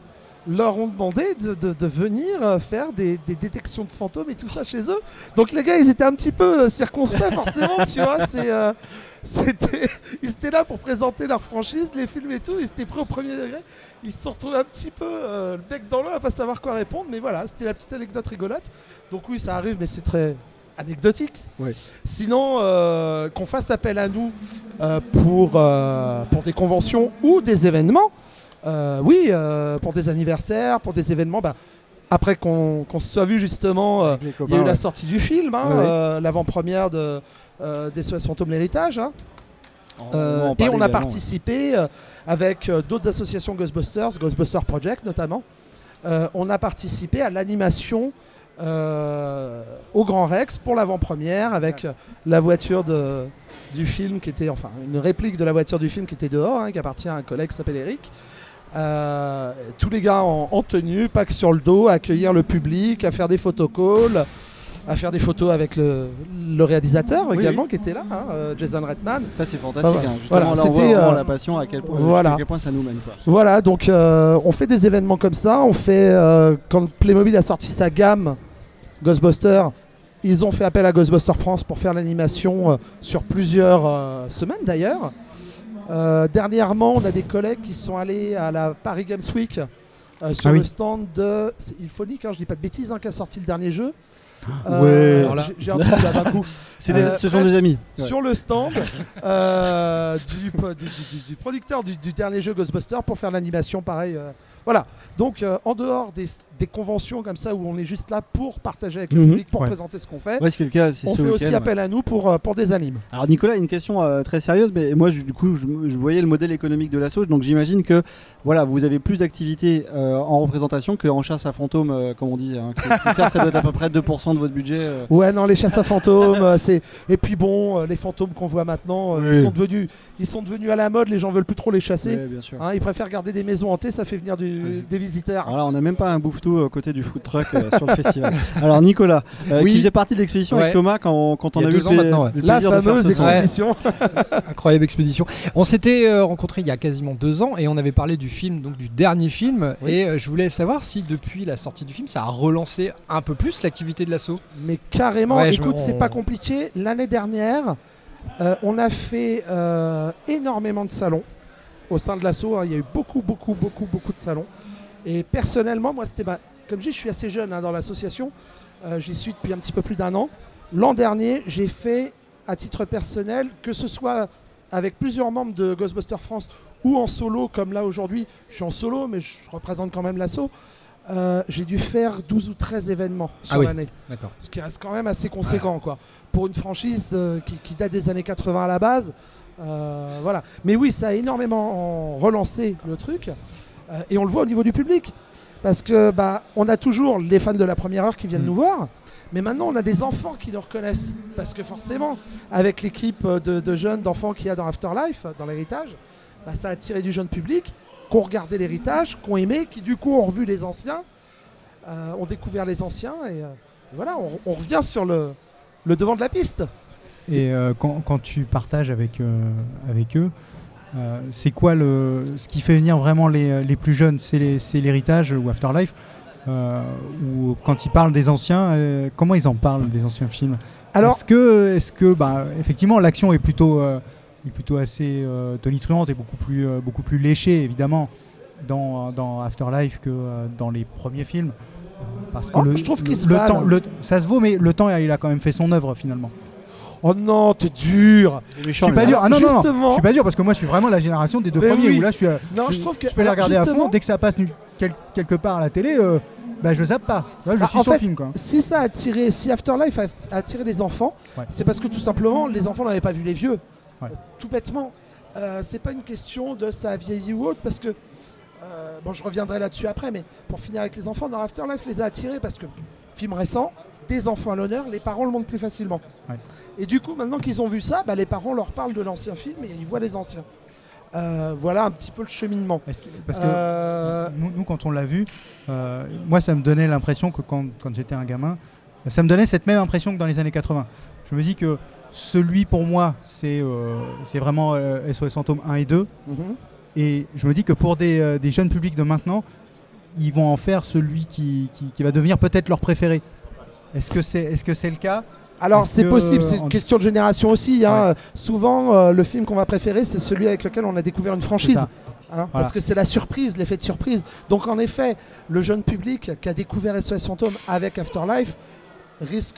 N: leur ont demandé de, de- de venir euh, faire des, des détections de fantômes et tout ça chez eux. Donc les gars, ils étaient un petit peu euh, circonspects forcément, tu vois. C'est, euh, c'était, ils étaient là pour présenter leur franchise, les films et tout. Ils étaient pris au premier degré. Ils se sont retrouvés un petit peu euh, le bec dans l'eau à pas savoir quoi répondre. Mais voilà, c'était la petite anecdote rigolote. Donc oui, ça arrive, mais c'est très anecdotique. Sinon, euh, qu'on fasse appel à nous pour, pour des conventions ou des événements, euh, oui, euh, pour des anniversaires, pour des événements, bah, après qu'on se soit vu justement, euh, il y a eu la sortie du film, hein,
A: Ouais,
N: euh, l'avant-première de, euh, des SOS Fantômes l'héritage. hein.
A: On
N: et on a participé avec d'autres associations Ghostbusters, Ghostbusters Project notamment. On a participé à l'animation au Grand Rex pour l'avant-première avec la voiture de, du film qui était, enfin, une réplique de la voiture du film qui était dehors, hein, qui appartient à un collègue qui s'appelle Eric. Euh, tous les gars en, en tenue, pack sur le dos, à accueillir le public, à faire des photocalls, à faire des photos avec le, le réalisateur
A: Oui,
N: également
A: oui.
N: qui était là, hein, euh, Jason Redman.
A: Ça, c'est fantastique.
N: Voilà.
A: hein. Justement,
N: Voilà,
A: là, on voit vraiment
N: euh,
A: la passion, à quel point,
N: voilà.
A: à quel point ça nous mène. Quoi.
N: Voilà, donc euh, on fait des événements comme ça. On fait quand Playmobil a sorti sa gamme Ghostbusters, ils ont fait appel à Ghostbusters France pour faire l'animation sur plusieurs semaines d'ailleurs. Euh, dernièrement, on a des collègues qui sont allés à la Paris Games Week euh, sur
A: Ah oui.
N: le stand de c'est Ilphonic, hein, je dis pas de bêtises, hein, qui a sorti le dernier jeu.
A: Ouais. Alors là-
N: j'ai- J'ai un trou là d'un coup.
A: C'est des- ce sont des amis. Ouais.
N: Sur le stand euh, du, du- du- du producteur du, du dernier jeu Ghostbusters pour faire l'animation pareil. Voilà. Donc euh, en dehors des, des conventions comme ça où on est juste là pour partager avec le
A: Mhm.
N: public, pour
A: Ouais.
N: présenter ce qu'on fait.
A: Ouais, c'est le cas, c'est
N: on fait aussi appel à nous pour, euh, pour des animes.
A: Alors Nicolas, une question euh, très sérieuse, mais moi je- du coup je, je voyais le modèle économique de l'assaut, donc j'imagine que voilà vous avez plus d'activités en représentation qu'en chasse à fantômes, comme on dit. Hein. Que- ça doit être à peu près 2% de votre budget.
N: Ouais, non, les chasses à fantômes, c'est. Et puis bon, les fantômes qu'on voit maintenant,
A: Oui.
N: ils sont devenus, ils sont devenus à la mode. Les gens veulent plus trop les chasser.
A: Ouais, bien sûr.
N: Hein, ils préfèrent garder des maisons hantées, ça fait venir du- des visiteurs.
A: Alors là, on n'a même pas un bouffetou à côté du food truck euh, sur le festival. Alors Nicolas, euh,
O: Oui.
A: qui faisait partie de l'expédition avec. Thomas quand, quand on a,
O: a
A: vu le
O: ouais.
N: La fameuse expédition.
O: Incroyable expédition. On s'était euh, rencontrés il y a quasiment deux ans et on avait parlé du film, donc du dernier film.
N: Oui.
O: Et euh, je voulais savoir si depuis la sortie du film, ça a relancé un peu plus l'activité de l'assaut.
N: Mais carrément,
O: Ouais,
N: écoute, c'est
O: on-
N: pas compliqué. L'année dernière, euh, on a fait euh, énormément de salons au sein de l'assaut. hein. Il y a eu beaucoup, beaucoup, beaucoup, beaucoup de salons. Et personnellement, moi, c'était. comme je dis, je suis assez jeune hein, dans l'association. Euh, J'y suis depuis un petit peu plus d'un an. L'an dernier, j'ai fait, à titre personnel, que ce soit avec plusieurs membres de Ghostbusters France ou en solo, comme là aujourd'hui, je suis en solo, mais je représente quand même l'assaut. euh, j'ai dû faire 12 ou 13 événements sur
O: Ah oui,
N: l'année. Ce qui reste quand même assez conséquent, quoi. Pour une franchise euh, qui, qui date des années 80 à la base. Euh, voilà. Mais oui, ça a énormément relancé le truc. euh, et on le voit au niveau du public. Parce que bah, on a toujours les fans de la première heure qui viennent
O: Mm.
N: nous voir. Mais maintenant, on a des enfants qui nous reconnaissent. Parce que forcément, avec l'équipe de, de jeunes, d'enfants qu'il y a dans Afterlife, dans l'héritage, bah, ça a attiré du jeune public qui ont regardé l'héritage, qui ont aimé, qui du coup ont revu les anciens, euh, ont découvert les anciens. Et, euh, et voilà, on, on revient sur le, le devant de la piste.
C: Et euh, quand, quand tu partages avec, euh, avec eux, euh, c'est quoi le, ce qui fait venir vraiment les, les plus jeunes? C'est l'héritage ou Afterlife euh, Ou quand ils parlent des anciens, euh, comment ils en parlent des anciens films?
N: Alors-
C: Est-ce que, est que bah, effectivement, l'action est plutôt, euh, est plutôt assez tonitruante et beaucoup plus, beaucoup plus léchée, évidemment, dans, dans Afterlife que dans les premiers films. Parce que
N: Oh,
C: le,
N: je trouve qu'ils
C: le-
N: se
C: le temps, le- ça se vaut, mais le temps, il a quand même fait son œuvre finalement.
N: Oh non, t'es dur
C: Je suis pas dur. Ah non, non, je suis pas dur parce que moi je suis vraiment la génération des deux
N: Mais
C: premiers
N: oui.
C: où là je suis. euh,
N: Non, je trouve que-
C: je peux les
N: alors,
C: regarder à fond. Dès que ça passe quel- quelque part à la télé, euh, bah, je zappe pas. Je
N: Bah,
C: suis
N: en
C: sur
N: fait,
C: film quoi.
N: si ça a attiré, si Afterlife a attiré les enfants,
C: Ouais.
N: c'est parce que tout simplement les enfants n'avaient pas vu les vieux.
C: Ouais.
N: Euh, Tout bêtement. Euh, c'est pas une question de ça a vieilli ou autre, parce que bon, je reviendrai là-dessus après, mais pour finir avec les enfants, dans Afterlife les a attirés parce que film récent, des enfants à l'honneur, les parents le montrent plus facilement.
C: Ouais.
N: Et du coup, maintenant qu'ils ont vu ça, bah, les parents leur parlent de l'ancien film et ils voient les anciens. Euh, voilà un petit peu le cheminement.
C: Parce que
N: Euh,
C: nous, nous, quand on l'a vu, euh, moi ça me donnait l'impression que quand, quand j'étais un gamin, ça me donnait cette même impression que dans les années 80. Je me dis que celui pour moi, c'est c'est vraiment SOS Fantôme 1 et 2.
N: Mhm.
C: Et je me dis que pour des, des jeunes publics de maintenant, ils vont en faire celui qui, qui- qui va devenir peut-être leur préféré. Est-ce que c'est est -ce c'est le cas?
N: Alors c'est
C: que,
N: possible, c'est une question de génération aussi. hein. Souvent, euh, le film qu'on va préférer, c'est celui avec lequel on a découvert une franchise. hein,
C: Voilà.
N: Parce que c'est la surprise, l'effet de surprise. Donc en effet, le jeune public qui a découvert SOS Fantôme avec Afterlife risque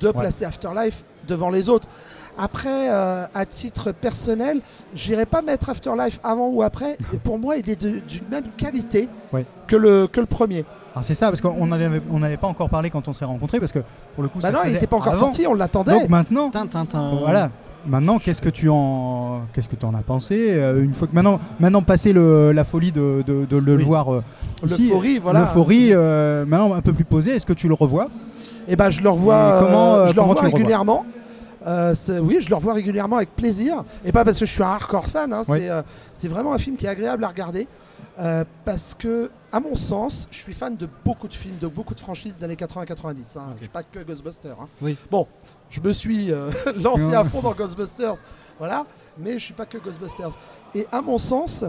N: de placer Afterlife devant les autres. Après, euh, à titre personnel, j'irai pas mettre Afterlife avant ou après. Et pour moi, il est d'une même qualité
C: Ouais.
N: que, le, que le premier.
C: Alors c'est ça, parce qu'on n'avait on pas encore parlé quand on s'est rencontrés, parce que pour le coup,
N: Bah
C: ça
N: non, il
C: faisait
N: était pas encore
C: avant.
N: sorti, on l'attendait.
C: Donc maintenant,
A: Tintin.
C: voilà. Maintenant, qu'est-ce que tu en, qu'est-ce que tu en as pensé euh, Une fois que maintenant, maintenant passé le, la folie de, de- de le
N: Oui.
C: voir, euh,
N: L'euphorie, voilà.
C: l'euphorie, euh, maintenant un peu plus posée. Est-ce que tu le revois?
N: Et ben je le revois,
C: Et comment,
N: euh,
C: euh,
N: je le
C: comment
N: revois
C: tu le revois?
N: régulièrement. Euh, oui, je le revois régulièrement avec plaisir. Et pas parce que je suis un hardcore fan. hein, euh, c'est vraiment un film qui est agréable à regarder. Euh, parce que, à mon sens, je suis fan de beaucoup de films, de beaucoup de franchises des années 80-90. Hein. Je suis pas que Ghostbusters. hein.
A: Oui.
N: Bon, je me suis euh, lancé à fond dans Ghostbusters. Voilà. Mais je suis pas que Ghostbusters. Et à mon sens,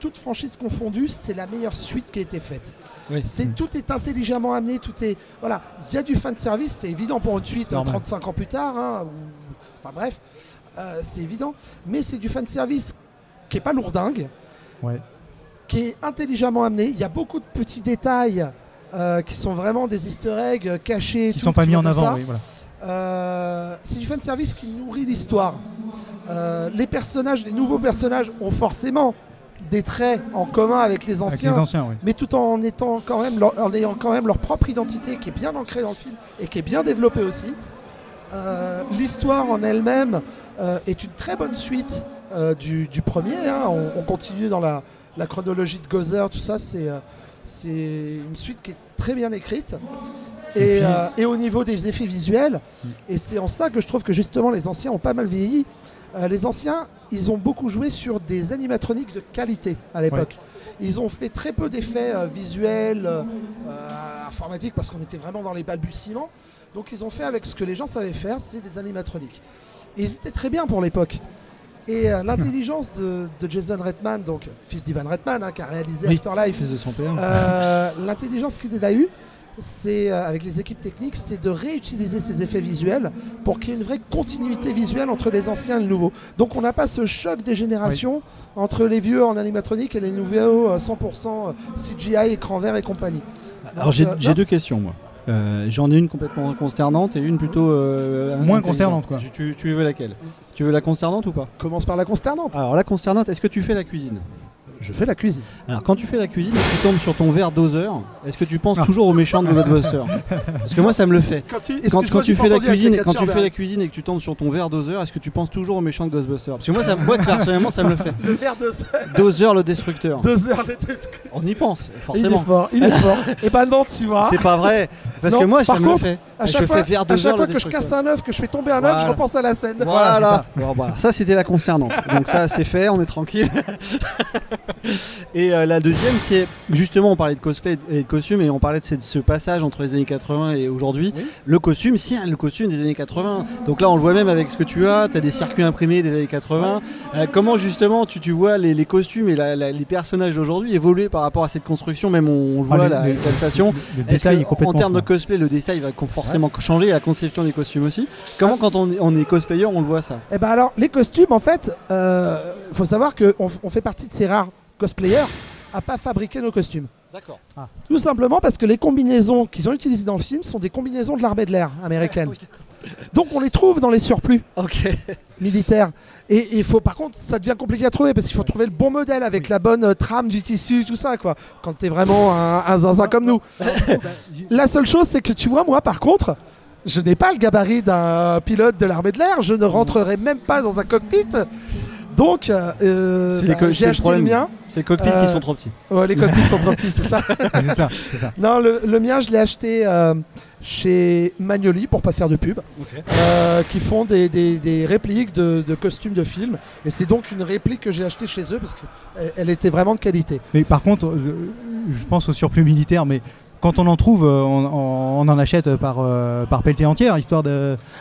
N: toute franchise confondue, c'est la meilleure suite qui a été faite.
A: Oui.
N: C'est tout est intelligemment amené, tout est voilà. Il y a du fan service, c'est évident pour une suite euh,
C: normal.
N: 35 ans plus tard, hein, ou- enfin bref, euh, c'est évident. Mais c'est du fan service qui est pas lourdingue,
C: Ouais.
N: Qui est intelligemment amené. Il y a beaucoup de petits détails euh, qui sont vraiment des Easter eggs euh, cachés,
C: Qui
N: tout,
C: sont pas mis en avant, oui, voilà.
N: Euh, c'est du fan service qui nourrit l'histoire. Euh, les personnages, les nouveaux personnages ont forcément des traits en commun avec les anciens,
C: les anciens, oui.
N: mais tout en étant quand même leur, en ayant quand même leur propre identité qui est bien ancrée dans le film et qui est bien développée aussi. L'histoire en elle-même est une très bonne suite du, du premier. hein. On, on continue dans la, la chronologie de Gozer, tout ça, c'est euh, c'est une suite qui est très bien écrite. Et,
C: puis-
N: euh, et au niveau des effets visuels, et c'est en ça que je trouve que justement les anciens ont pas mal vieilli. Euh, les anciens, ils ont beaucoup joué sur des animatroniques de qualité à l'époque. Ils ont fait très peu d'effets euh, visuels, informatiques, parce qu'on était vraiment dans les balbutiements. Donc ils ont fait avec ce que les gens savaient faire, c'est des animatroniques. Et ils étaient très bien pour l'époque. Et euh, l'intelligence de, de Jason Redman, donc fils d'Ivan Redman, hein, qui a réalisé
C: Oui,
N: Afterlife,
C: fils de son père.
N: euh, l'intelligence qu'il a eue, c'est euh, avec les équipes techniques, c'est de réutiliser ces effets visuels pour qu'il y ait une vraie continuité visuelle entre les anciens et le nouveau. Donc on n'a pas ce choc des générations entre les vieux en animatronique et les nouveaux euh, 100% CGI, écran vert et compagnie.
A: Alors j'ai
N: euh,
A: deux questions moi. Euh, J'en ai une complètement consternante et une plutôt euh,
C: Moins consternante, quoi.
A: Tu, tu- tu veux laquelle? Tu veux la consternante ou pas?
N: Commence par la consternante.
A: Alors la consternante, est-ce que tu fais la cuisine?
N: Je fais la cuisine.
A: Alors quand tu fais la cuisine et que tu tombes sur ton verre doseur, est-ce que tu penses
C: Ah.
A: toujours au méchant de Ghostbuster Parce que moi ça me le fait.
N: Quand tu-
A: Quand, quand fais la cuisine, quand tu fais la cuisine et que tu tombes sur ton verre doseur, est-ce que tu penses toujours au méchant de Ghostbuster Parce que moi, ça, moi personnellement, ça me le fait.
N: Le verre de
A: Dozer le destructeur.
N: Heures les tests.
A: On y pense,
N: Il
A: forcément.
N: est fort, il est fort. Et ben non, tu vois.
A: C'est pas vrai. Parce
N: Non,
A: que moi, ça
N: par
A: me le fait.
N: À
A: Je
N: chaque
A: fais
N: fois,
A: verre
N: à
A: Dozer
N: chaque
A: le
N: fois que je
A: destructeur.
N: casse un œuf, que je fais tomber un œuf,
A: Voilà.
N: je repense à la scène.
A: Voilà. Bon, bah, ça c'était la concernante. Donc ça c'est fait, on est tranquille. et euh, la deuxième c'est justement on parlait de cosplay et de costume et on parlait de cette- ce passage entre les années 80 et aujourd'hui. Le costume, c'est le costume des années 80. Donc là on le voit même avec ce que tu as, tu as des circuits imprimés des années 80. Euh, comment justement tu, tu vois les, les costumes et la- la- les personnages d'aujourd'hui évoluer par rapport à cette construction, même on, on le
C: Ah,
A: voit là, avec la station.
C: le- détail
A: que,
C: est complètement
A: En termes de cosplay, le détail va forcément changer la conception des costumes aussi? Comment quand on est, on est cosplayer on le voit ça?
N: Eh ben alors, les costumes, en fait, euh, faut savoir qu'on on fait partie de ces rares cosplayers à pas fabriquer nos costumes.
A: D'accord.
N: Tout simplement parce que les combinaisons qu'ils ont utilisées dans le film sont des combinaisons de l'armée de l'air américaine. Donc on les trouve dans les surplus militaires. Et il faut, par contre, ça devient compliqué à trouver parce qu'il faut trouver le bon modèle avec la bonne euh, trame du tissu, tout ça, quoi. Quand t'es vraiment un, un zinzin comme nous. la seule chose, c'est que tu vois, moi, par contre, je n'ai pas le gabarit d'un pilote de l'armée de l'air. Je ne rentrerai même pas dans un cockpit. Donc, euh, euh, bah, j'ai acheté le mien.
A: C'est les cockpits qui sont trop petits.
N: Ouais, les cockpits sont trop petits, c'est ça.
C: C'est ça, c'est ça.
N: Non, le, le mien, je l'ai acheté euh, chez Magnoli, pour pas faire de pub, euh, qui font des, des- des répliques de, de costumes de films. Et c'est donc une réplique que j'ai achetée chez eux parce qu'elle elle était vraiment de qualité.
C: Mais par contre, je, je pense au surplus militaire, mais quand on en trouve, euh, on, en achète par, euh, par pelletée entière, histoire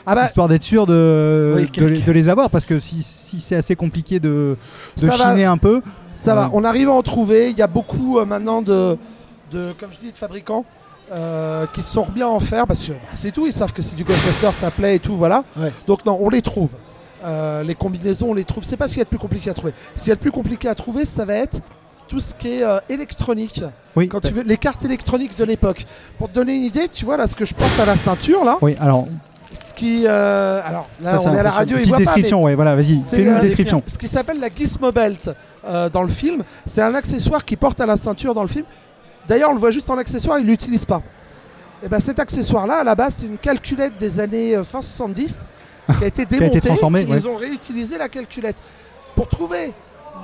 N: Ah bah-
C: d'être sûr de,
N: Oui,
C: de, les- de les avoir, parce que si, si c'est assez compliqué de, de
N: va.
C: chiner un peu,
N: Ça
C: euh,
N: va, on arrive à en trouver. Il y a beaucoup euh, maintenant de, de, comme je dis, de fabricants euh, qui sont à en faire parce que bah, c'est tout. Ils savent que c'est du Ghostbuster, ça plaît et tout, voilà. Donc non, on les trouve. Euh, les combinaisons, on les trouve. C'est pas ce qu'il y a de plus compliqué à trouver. Ce qu'il y a de plus compliqué à trouver, ça va être tout ce qui est euh, électronique.
C: Oui.
N: Quand tu veux, les cartes électroniques de l'époque. Pour te donner une idée, tu vois là ce que je porte à la ceinture là.
C: Oui, alors.
N: Ce qui, euh, alors là,
C: Ça,
N: on est à la radio, il voit
C: description,
N: pas.
C: ouais, voilà, vas-y,
N: c'est,
C: fais-nous une
N: euh,
C: description.
N: Ce qui s'appelle la Gizmo Belt dans le film, c'est un accessoire qui porte à la ceinture dans le film. D'ailleurs, on le voit juste en accessoire, il l'utilise pas. Et ben cet accessoire-là, à la base, c'est une calculette des années fin 70 qui a été
C: Qui a été
N: démontée.
C: transformée, ouais.
N: Ils ont réutilisé la calculette. Pour trouver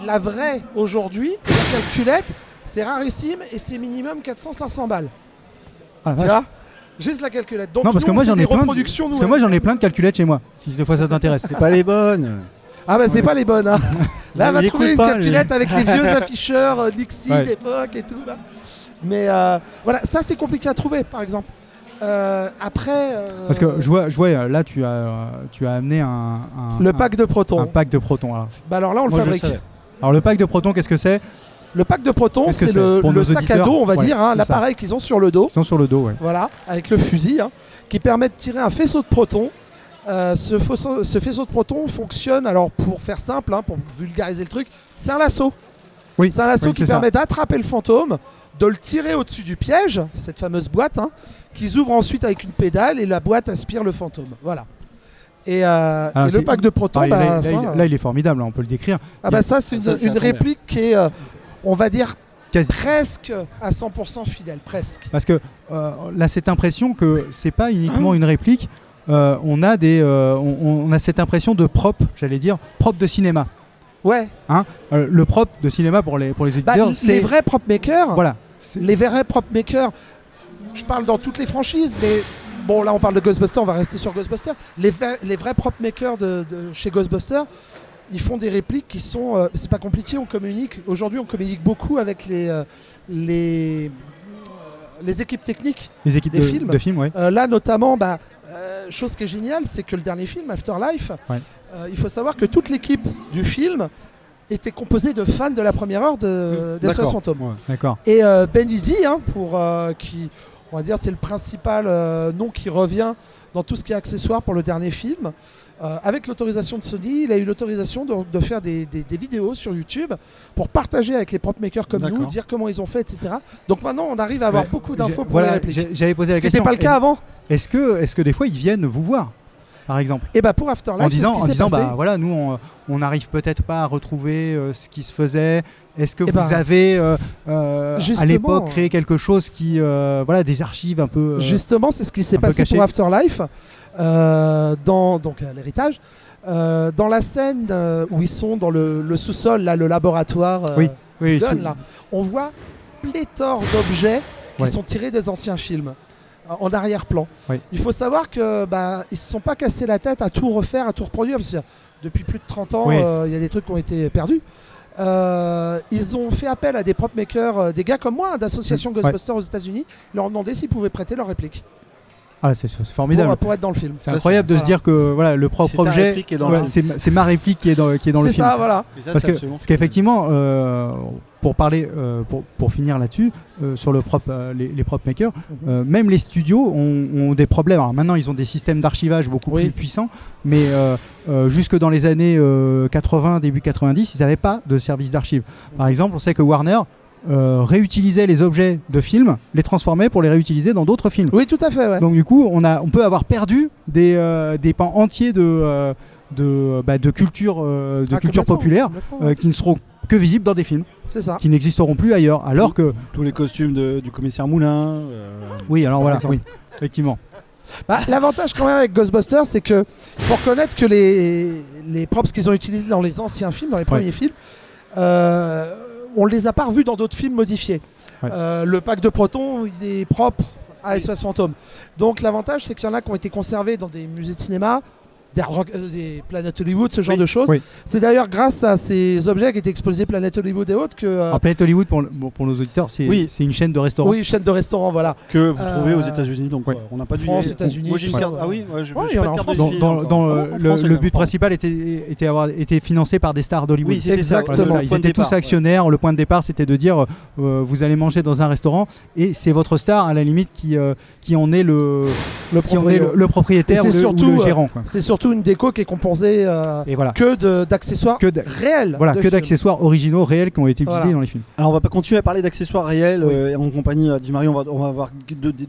N: la vraie aujourd'hui, la calculette, c'est rarissime et c'est minimum 400-500 balles.
C: Ah, la
N: tu vois? Juste la calculette. Donc
C: non, parce
N: nous,
C: que moi j'en ai plein. De, parce que moi j'en ai plein de calculettes chez moi. Si des fois ça t'intéresse.
A: C'est pas les bonnes.
N: Ah bah c'est pas les bonnes. hein. Là, va trouver une
A: pas,
N: calculette avec les vieux afficheurs euh, Nixie
C: Ouais.
N: d'époque et tout. là. Mais euh, voilà, ça c'est compliqué à trouver, par exemple. Euh, après, euh,
C: Parce que je vois, je vois là tu as, tu as amené un, un-
N: Le
C: un-
N: pack de protons.
C: Un pack de protons. Alors,
N: bah alors là on le
C: Moi,
N: fabrique.
C: Alors le pack de protons, qu'est-ce que c'est
N: Le pack de protons, c'est le, sac à dos, on va
C: Ouais,
N: dire, hein, l'appareil qu'ils ont sur le dos.
C: Ils sont sur le dos, ouais.
N: Voilà, avec le fusil, hein, qui permet de tirer un faisceau de protons. Euh, ce, faisceau, ce faisceau de protons fonctionne, alors pour faire simple, hein, pour vulgariser le truc, c'est un lasso.
C: Oui,
N: C'est un lasso
C: oui,
N: qui permet d'attraper le fantôme, de le tirer au-dessus du piège, cette fameuse boîte, qu'ils ouvrent ensuite avec une pédale et la boîte aspire le fantôme. Voilà. Et, euh,
C: Alors,
N: et le pack de proton,
C: Ah,
N: bah,
C: là,
N: ça,
C: il, là, il est formidable, hein, on peut le décrire.
N: Ah bah ça c'est une,
C: Ça, c'est
N: une réplique qui est, euh, on va dire,
C: Quasi.
N: presque à 100% fidèle, presque.
C: Parce que euh, là, cette impression que c'est pas uniquement une réplique, euh, on a des, on, on a cette impression de propre, j'allais dire, propre de cinéma.
N: Ouais.
C: Hein le propre de cinéma pour les pour les
N: Bah,
C: éditeurs,
N: les
C: c'est
N: vrais prop makers,
C: Voilà.
N: les vrais prop makers, je parle dans toutes les franchises, mais bon là on parle de Ghostbusters, on va rester sur Ghostbusters. Les, vrais- les vrais prop makers de, de chez Ghostbusters, ils font des répliques qui sont, euh, c'est pas compliqué, on communique. Aujourd'hui on communique beaucoup avec les euh, les euh, les équipes techniques
C: Les équipes
N: des
C: de-
N: films.
C: de films, ouais.
N: Euh, là notamment, bah, euh, chose qui est géniale, c'est que le dernier film, Afterlife,
C: Ouais.
N: euh, il faut savoir que toute l'équipe du film était composée de fans de la première heure de des
C: D'accord.
N: Fantômes.
C: Ouais.
N: Et Ben Idi, hein, pour qui, on va dire, c'est le principal euh, nom qui revient dans tout ce qui est accessoire pour le dernier film. Euh, avec l'autorisation de Sony, il a eu l'autorisation de, de faire des, des- des vidéos sur YouTube pour partager avec les prop makers comme nous, dire comment ils ont fait, etc. Donc maintenant, on arrive à avoir
C: Ouais.
N: beaucoup d'infos pour
C: voilà,
N: les répliques.
C: J'allais poser la
N: Ce qui
C: question.
N: n'était pas le cas
C: Est-
N: avant?
C: Est-ce que, est-ce que des fois ils viennent vous voir, par exemple?
N: Et bah pour Afterlife,
C: en
N: c'est
C: disant,
N: ce qui
C: en disant
N: passé.
C: bah voilà, nous on- on n'arrive peut-être pas à retrouver euh, ce qui se faisait. Est-ce que
N: Eh
C: vous
N: ben,
C: avez euh, euh, à l'époque créé quelque chose qui, euh, voilà, des archives un peu.
N: Justement, c'est ce qui s'est passé pour Afterlife, dans donc l'héritage. Dans la scène où ils sont dans le, le sous-sol, là, le laboratoire
C: Oui, oui,
N: Gunn,
C: sous-
N: là, on voit pléthore d'objets qui
C: Ouais.
N: sont tirés des anciens films en arrière-plan.
C: Oui.
N: Il faut savoir que bah, ils se sont pas cassés la tête à tout refaire, à tout reproduire, parce que depuis plus de 30 ans,
C: Oui.
N: euh, il y a des trucs qui ont été perdus. Euh, ils ont fait appel à des prop makers, euh, des gars comme moi, hein, d'associations
C: Ouais.
N: Ghostbusters aux États-Unis. Leur ont demandé s'ils pouvaient prêter leur réplique
C: Ah, c'est c'est formidable.
N: pour, pour être dans le film.
C: C'est incroyable de se dire que voilà le propre objet,
A: réplique qui est dans le
C: ouais,
A: film.
C: c'est ma- réplique qui est dans, qui est dans le
N: C'est
C: film.
N: ça, voilà.
A: Ça,
C: Parce qu'effectivement, euh, pour parler, euh, pour, pour finir là-dessus, euh, sur le propre, euh, les, les prop makers,
N: Mhm.
C: euh, même les studios ont, ont des problèmes. Alors maintenant, ils ont des systèmes d'archivage beaucoup
N: Oui.
C: plus puissants, mais euh, euh, jusque dans les années euh, 80, début 90, ils n'avaient pas de service d'archives. Par exemple, on sait que Warner euh, réutilisait les objets de films, les transformait pour les réutiliser dans d'autres films.
N: Oui, tout à fait. Ouais.
C: Donc du coup, on, a, on peut avoir perdu des, euh, des pans entiers de, euh, de, bah, de culture, euh, de
N: Ah,
C: culture populaire euh, qui ne seront que visibles dans des films,
N: C'est ça.
C: qui n'existeront plus ailleurs. Alors que,
A: Tous les costumes de- du commissaire Moulin. euh,
C: oui, alors voilà, oui, effectivement.
N: Bah, L'avantage quand même avec Ghostbusters, c'est que faut reconnaître que les, les props qu'ils ont utilisés dans les anciens films, dans les premiers films, euh, on les a pas revus dans d'autres films modifiés.
C: Ouais.
N: Euh, le pack de protons, il est propre à SOS Fantôme. Donc l'avantage, c'est qu'il y en a qui ont été conservés dans des musées de cinéma, des, rock- euh, des Planet Hollywood, ce genre de choses.
C: oui.
N: C'est d'ailleurs grâce à ces objets qui étaient exposés Planet Hollywood et autres que... euh,
C: Alors Planet Hollywood, pour, le- bon, pour nos auditeurs, c'est
A: Oui.
C: une chaîne de restaurants.
N: oui, chaîne de restaurants, voilà.
A: Que vous trouvez aux
N: Euh,
A: États-Unis, donc
C: ouais.
A: euh, on n'a pas dû.
N: France, États-Unis,
A: une. Ah oui, ouais, je
N: Ouais, il y en
A: pas
N: a
A: de
N: en
A: de
N: France.
C: Dans, dans- dans,
A: Ah
C: euh, le,
A: France
C: le but principal était, était, avoir, était financé par des stars d'Hollywood.
A: Oui.
N: Exactement.
A: Voilà,
C: Ils
A: de
C: étaient tous actionnaires. Le point de départ, c'était de dire euh, vous allez manger dans un restaurant et c'est votre star à la limite qui, euh, qui en est le,
N: Le
C: propriétaire
N: Et
C: ou le,
N: euh,
C: gérant.
N: C'est surtout une déco qui est composée euh,
C: Et voilà.
N: que de- d'accessoires réels.
C: Voilà, que d'accessoires originaux réels qui ont été utilisés
N: Voilà.
C: dans les films.
A: Alors on va pas continuer à parler d'accessoires réels euh, en compagnie euh, du Marie. On va, on va avoir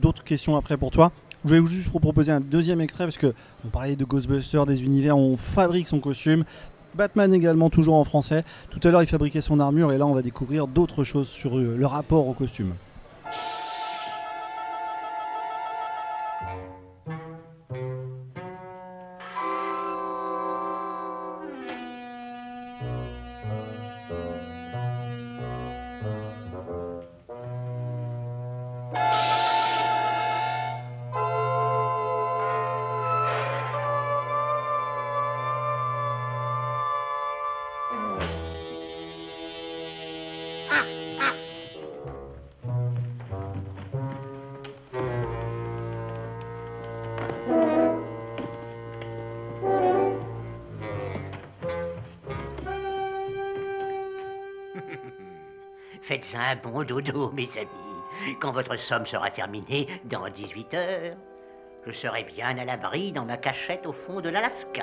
A: d'autres questions après pour toi. Je vais juste vous proposer un deuxième extrait parce que on parlait de Ghostbusters, des univers, on fabrique son costume. Batman également, toujours en français. Tout à l'heure, il fabriquait son armure et là, on va découvrir d'autres choses sur le rapport au costume.
P: Faites un bon dodo, mes amis. Quand votre somme sera terminée, dans 18 heures, je serai bien à l'abri dans ma cachette au fond de l'Alaska.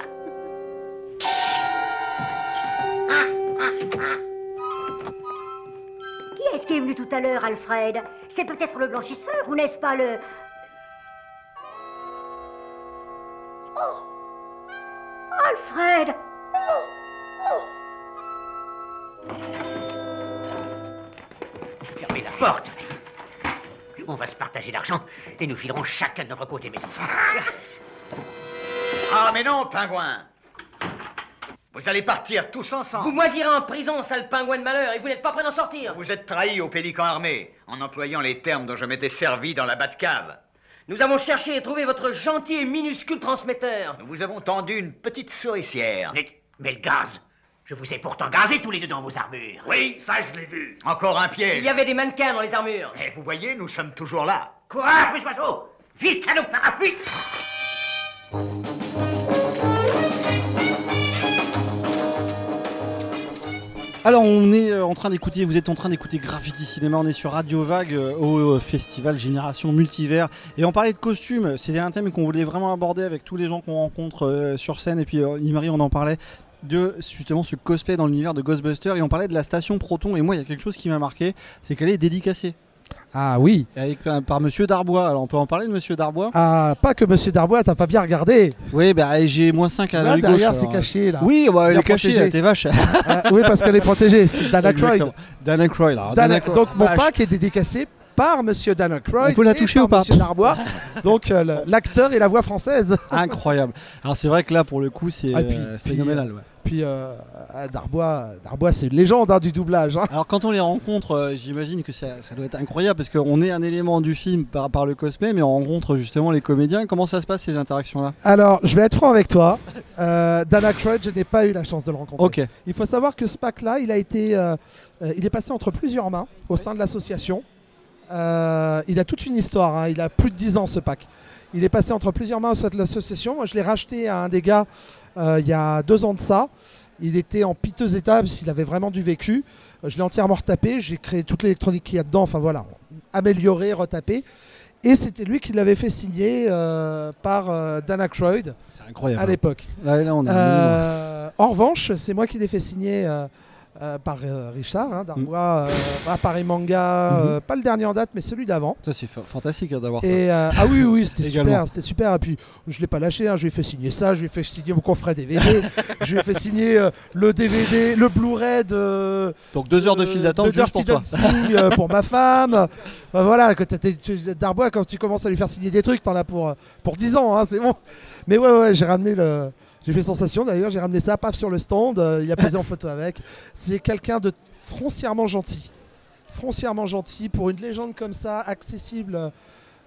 Q: Qui est-ce qui est venu tout à l'heure, Alfred? C'est peut-être le blanchisseur, ou n'est-ce pas le...
P: et nous filerons chacun de notre côté, mes enfants.
R: Ah, mais non, pingouin Vous allez partir tous ensemble.
S: Vous moisirez en prison, sale pingouin de malheur, et vous n'êtes pas prêt d'en sortir.
R: Vous êtes trahi au pélican armé en employant les termes dont je m'étais servi dans la Batcave.
S: Nous avons cherché et trouvé votre gentil et minuscule transmetteur.
R: Nous vous avons tendu une petite souricière.
P: Mais, mais le gaz Je vous ai pourtant gazé tous les deux dans vos armures.
R: Oui, ça je l'ai vu. Encore un piège.
S: Il y avait des mannequins dans les armures.
R: Et vous voyez, nous sommes toujours là.
P: Courage, mes oiseaux Vite à nos
A: Alors on est euh, en train d'écouter, vous êtes en train d'écouter Graffiti Cinéma, on est sur Radio Vague euh, au euh, festival Génération Multivers. Et on parlait de costumes, c'était un thème qu'on voulait vraiment aborder avec tous les gens qu'on rencontre sur scène. Et puis Marie on en parlait de justement ce cosplay dans l'univers de Ghostbusters. Et on parlait de la station Proton. Et moi il y a quelque chose qui m'a marqué, c'est qu'elle est dédicacée.
N: Ah oui.
A: Avec, par Monsieur Darbois, alors on peut en parler de Monsieur Darbois?
N: Ah, pas que Monsieur Darbois, t'as pas bien regardé.
A: Oui, bah j'ai moins 5 à
N: Là,
A: l'œil
N: derrière,
A: gauche,
N: c'est caché là.
A: Oui, bah, elle est cachée, t'es vache.
N: Ah, oui, parce qu'elle est protégée, c'est Dan Aykroyd.
A: Exactement. Dan Aykroyd, alors,
N: Dan-
A: Dan Aykroyd-
N: donc mon pack est dédicacé par Monsieur Dan Aykroyd
A: On peut la
N: et
A: toucher
N: par
A: ou pas
N: Monsieur Darbois. donc euh, l'acteur et la voix française.
A: Incroyable. Alors c'est vrai que là pour le coup c'est
N: Ah,
A: euh, phénoménal.
N: euh,
A: ouais.
N: Puis euh, Darbois, Darbois c'est une légende hein, du doublage. hein.
A: Alors quand on les rencontre, euh, j'imagine que ça, ça doit être incroyable parce qu'on est un élément du film par, par le cosplay, mais on rencontre justement les comédiens. Comment ça se passe ces interactions-là?
N: Alors, je vais être franc avec toi. Euh, Dan Aykroyd, je n'ai pas eu la chance de le rencontrer. Il faut savoir que ce pack-là, il a été, euh, il est passé entre plusieurs mains au sein de l'association. Il a toute une histoire. hein. Il a plus de 10 ans ce pack. Il est passé entre plusieurs mains au sein de l'association. Moi, je l'ai racheté à un des gars il y a deux ans de ça. Il était en piteux état parce qu'il avait vraiment du vécu. Euh, Je l'ai entièrement retapé. J'ai créé toute l'électronique qu'il y a dedans. Enfin voilà, amélioré, retapé. Et c'était lui qui l'avait fait signer euh, par euh, Dan Aykroyd à l'époque.
A: Ouais,
N: Euh, en revanche, c'est moi qui l'ai fait signer euh, par euh, Richard hein, Darbois, euh, Appareil Manga,
A: Mhm.
N: euh, pas le dernier en date, mais celui d'avant.
A: Ça c'est fa- fantastique hein, d'avoir ça.
N: Ah oui, oui, c'était super, c'était super. Et puis je l'ai pas lâché, hein, je lui ai fait signer ça, je lui ai fait signer mon coffret DVD, je lui ai fait signer le DVD, le Blu-ray de.
A: Donc deux heures de file d'attente juste pour toi.
N: Dancing, pour ma femme. Voilà, quand Darbois, quand tu commences à lui faire signer des trucs, t'en as pour, pour 10 ans, c'est bon. Mais ouais, ouais, j'ai ramené le. J'ai fait sensation d'ailleurs, j'ai ramené ça, paf, sur le stand, euh, il a posé en photo avec. C'est quelqu'un de foncièrement gentil. Foncièrement gentil, pour une légende comme ça, accessible. euh,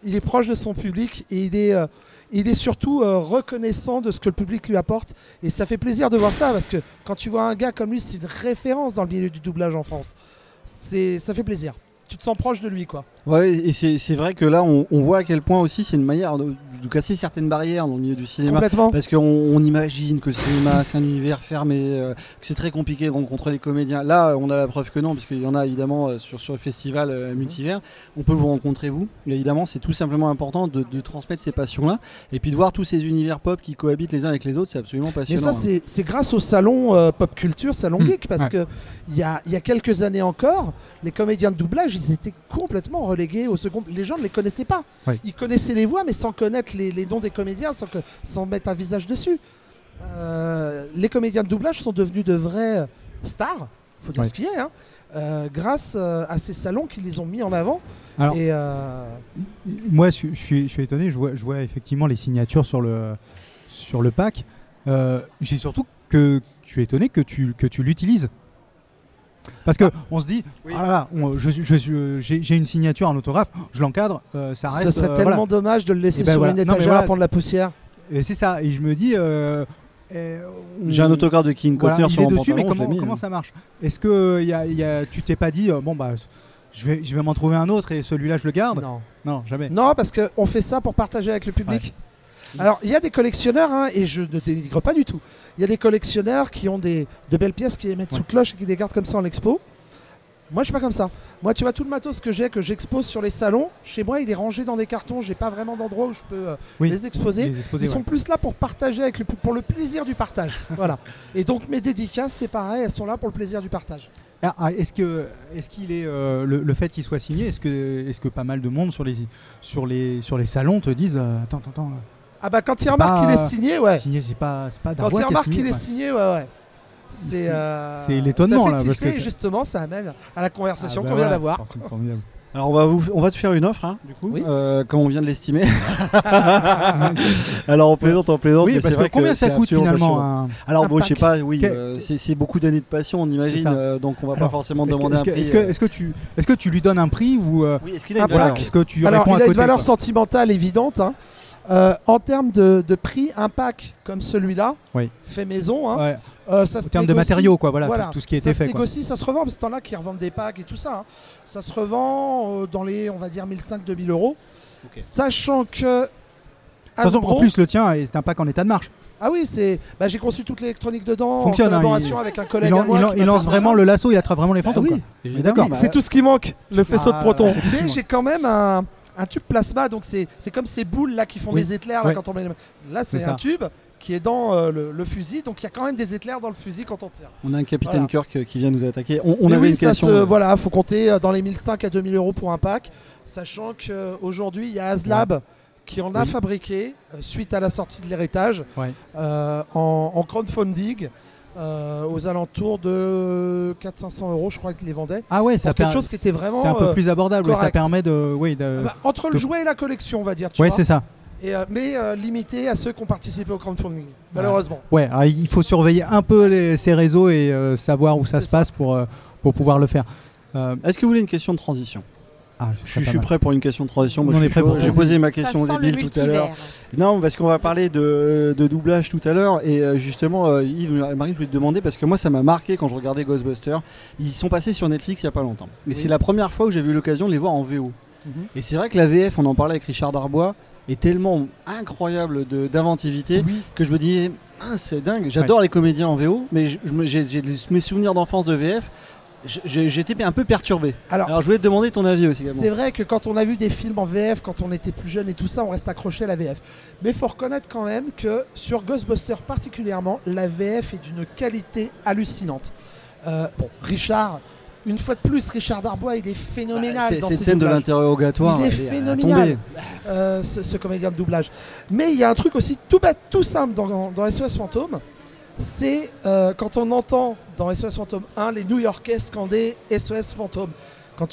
N: il est proche de son public et il est, euh, il est surtout euh, reconnaissant de ce que le public lui apporte. Et ça fait plaisir de voir ça parce que quand tu vois un gars comme lui, c'est une référence dans le milieu du doublage en France. Ça fait plaisir. Tu te sens proche de lui, quoi.
A: Ouais, et c'est vrai que là, on, on voit à quel point aussi c'est une manière de, de casser certaines barrières dans le milieu du cinéma.
N: Complètement.
A: Parce qu'on on imagine que le cinéma, c'est un univers fermé, euh, que c'est très compliqué de rencontrer les comédiens. Là, on a la preuve que non, parce qu'il y en a évidemment euh, sur, sur le festival euh, multivers. On peut vous rencontrer, vous. Et évidemment, c'est tout simplement important de, de transmettre ces passions-là. Et puis de voir tous ces univers pop qui cohabitent les uns avec les autres, c'est absolument
N: Mais
A: passionnant.
N: ça,
A: hein.
N: c'est- c'est grâce au salon euh, pop culture, salon
A: Hmm,
N: geek, parce
A: ouais.
N: que il y a, il y a quelques années encore, les comédiens de doublage, ils étaient complètement relégués au second. Les gens ne les connaissaient pas. Ils connaissaient les voix, mais sans connaître les, les noms des comédiens, sans, que- sans mettre un visage dessus. Euh, les comédiens de doublage sont devenus de vrais stars, faut dire
O: Ouais.
N: ce qu'il y a, hein, euh, grâce euh, à ces salons qui les ont mis en avant.
O: Alors-
N: Et euh,
O: Moi, je, je suis, je suis étonné. Je vois, je vois effectivement les signatures sur le, sur le pack. Euh, J'ai surtout que je suis étonné que tu, que tu l'utilises. Parce que on se dit, ah là là, on- je suis- je suis- j'ai une signature, un autographe, je l'encadre, euh, ça reste.
N: ce serait
O: euh,
N: tellement
O: voilà.
N: dommage de le laisser
O: Et ben
N: sur
O: voilà.
N: une
O: Non, mais
N: étagère
O: voilà,
N: à prendre la poussière.
O: Et c'est ça. Et je me dis. euh, euh,
A: J'ai un autographe de King
O: il
A: sur
O: est
A: mon
O: dessus, mais
A: pantalon, l'ai
O: comment,
A: mis,
O: comment
A: hein.
O: ça marche? Est-ce que y a- y a- tu t'es pas dit, euh, bon bah, je vais, je vais m'en trouver un autre et celui-là je le garde?
N: Non.
O: Non, jamais.
N: Non, parce qu'on fait ça pour partager avec le public. Alors, il y a des collectionneurs, hein, et je ne dénigre pas du tout. Il y a des collectionneurs qui ont des, de belles pièces qui les mettent sous cloche et qui les gardent comme ça en expo. Moi, je suis pas comme ça. Moi, tu vois, tout le matos que j'ai, que j'expose sur les salons, chez moi, il est rangé dans des cartons. J'ai pas vraiment d'endroit où je peux euh,
O: Oui,
N: les exposer.
O: les exposer,
N: Ils sont plus là pour partager avec le, pour le plaisir du partage. voilà. Et donc, mes dédicaces, c'est pareil, elles sont là pour le plaisir du partage.
O: Ah, ah, est-ce que est-ce qu'il est euh, le, le fait qu'il soit signé est-ce que est-ce que pas mal de monde sur les sur les sur les salons te disent euh, attends attends attends
N: Ah bah quand il remarque qu'il est signé, ouais.
O: Signé, c'est pas, c'est pas
N: Quand il remarque qu'il est signé, ouais, ouais. C'est
O: C'est-
N: euh,
O: l'étonnement,
N: ça fait
O: là, parce que
N: justement, ça amène à la conversation
O: Ah, bah
N: qu'on vient
O: voilà,
N: d'avoir.
A: Alors on va, vous, on va te faire une offre, hein, du coup, euh, comme on vient de l'estimer. Alors on plaisante, on plaisante.
O: Oui,
A: mais
O: parce
A: vrai
O: que combien ça coûte, finalement, un-
A: Alors
O: un
A: bon, je sais pas, oui, euh, c'est beaucoup d'années de passion, on imagine, euh, donc on va pas forcément
O: que-
A: demander
O: est-ce
A: un
O: que-
A: prix.
O: Est-ce que, est-ce que tu, est-ce que tu lui donnes un prix ou euh,
A: Oui, est-ce qu'il a une
N: Un
A: valeur.
O: Est-ce que tu
N: Alors, il
O: à
N: a une valeur
O: quoi.
N: sentimentale évidente. hein. Euh, en termes de, de prix, un pack comme celui-là,
O: Oui.
N: fait maison, hein,
O: Ouais.
N: euh, ça se
O: termes de matériaux, quoi, voilà, tout- tout ce qui a
N: ça
O: été
N: se
O: fait, quoi.
N: négocie, ça se revend, parce que t'en as qui revendent des packs et tout ça. hein. Ça se revend euh, dans les, on va dire, 1500-2000 euros. Sachant que.
O: Sachant
N: Hasbro-
O: qu'en plus, le tien est un pack en état de marche.
N: Ah oui, c'est. Bah, j'ai conçu toute l'électronique dedans
O: Fonctionne,
N: en
O: hein,
N: collaboration
O: il-
N: avec un
O: il,
N: collègue
O: lan-
N: à moi.
O: il il lance vraiment le lasso, il attrape vraiment les fantômes.
A: oui. Bah,
N: C'est tout ce qui manque, le faisceau de
O: Ah,
N: proton.
O: effectivement.
N: Mais j'ai quand même un, un tube plasma, donc c'est comme ces boules là qui font
O: Oui.
N: des éclairs là
O: Ouais.
N: quand on met les- Là, c'est un tube qui est dans euh, le, le fusil, donc il y a quand même des éclairs dans le fusil quand on tire.
A: On a un capitaine
N: Voilà.
A: Kirk euh, qui vient nous attaquer. On, avait
N: oui,
A: une
N: ça
A: question.
N: se-
A: euh,
N: voilà, faut compter dans les 1500 à 2000 euros pour un pack, sachant qu'aujourd'hui il y a Aslab qui en a
O: Oui.
N: fabriqué suite à la sortie de l'héritage
O: Ouais.
N: euh, en, en crowdfunding. Euh, aux alentours de 400-500 euros, je crois qu'ils les vendaient.
O: Ah ouais, ça
N: quelque chose qui était vraiment
O: C'est un peu
N: euh,
O: plus abordable. ouais, Ça permet de. Oui, de-
N: Ah bah, entre le jouet et la collection, on va dire. Vois.
O: c'est ça.
N: Et, euh, mais euh, limité à ceux qui ont participé au crowdfunding, malheureusement.
O: Ouais, alors il faut surveiller un peu les- ces réseaux et euh, savoir où ça se passe pour, euh, pour pouvoir le faire. Euh,
A: Est-ce que vous voulez une question de transition?
O: Ah,
A: Je suis, je prêt pour une question de transition. Moi,
O: On
A: je
O: est
A: suis
O: prêt
A: chaud.
O: pour
A: J'ai posé ma
D: Ça
A: question
D: le
A: débile tout à l'heure. Non, parce qu'on va parler de, de doublage tout à l'heure. Et euh, justement, euh, Yves et Marie, je voulais te demander, parce que moi, ça m'a marqué quand je regardais Ghostbusters. Ils sont passés sur Netflix il n'y a pas longtemps. Et
N: Oui.
A: c'est la première fois où j'ai eu l'occasion de les voir en VO.
N: Mhm.
A: Et c'est vrai que la VF, on en parlait avec Richard Darbois, est tellement incroyable de- d'inventivité que je me dis, ah, c'est dingue. J'adore les comédiens en VO, mais je- je me- j'ai j'ai mes souvenirs d'enfance de VF. J'étais un peu perturbé.
N: Alors,
A: Alors, je voulais te demander ton avis aussi.
N: C'est vrai que quand on a vu des films en VF, quand on était plus jeune et tout ça, on reste accroché à la VF. Mais il faut reconnaître quand même que sur Ghostbusters particulièrement, la VF est d'une qualité hallucinante. Euh, bon, Richard, une fois de plus, Richard Darbois, il est phénoménal.
A: C'est-
N: dans
A: cette scène de l'interrogatoire,
N: Il est phénoménal, euh, ce, ce comédien de doublage. Mais il y a un truc aussi tout bête, tout simple dans, dans SOS Fantôme. C'est euh, quand on entend dans SOS Fantôme 1 les New Yorkais scander SOS Fantôme. Quand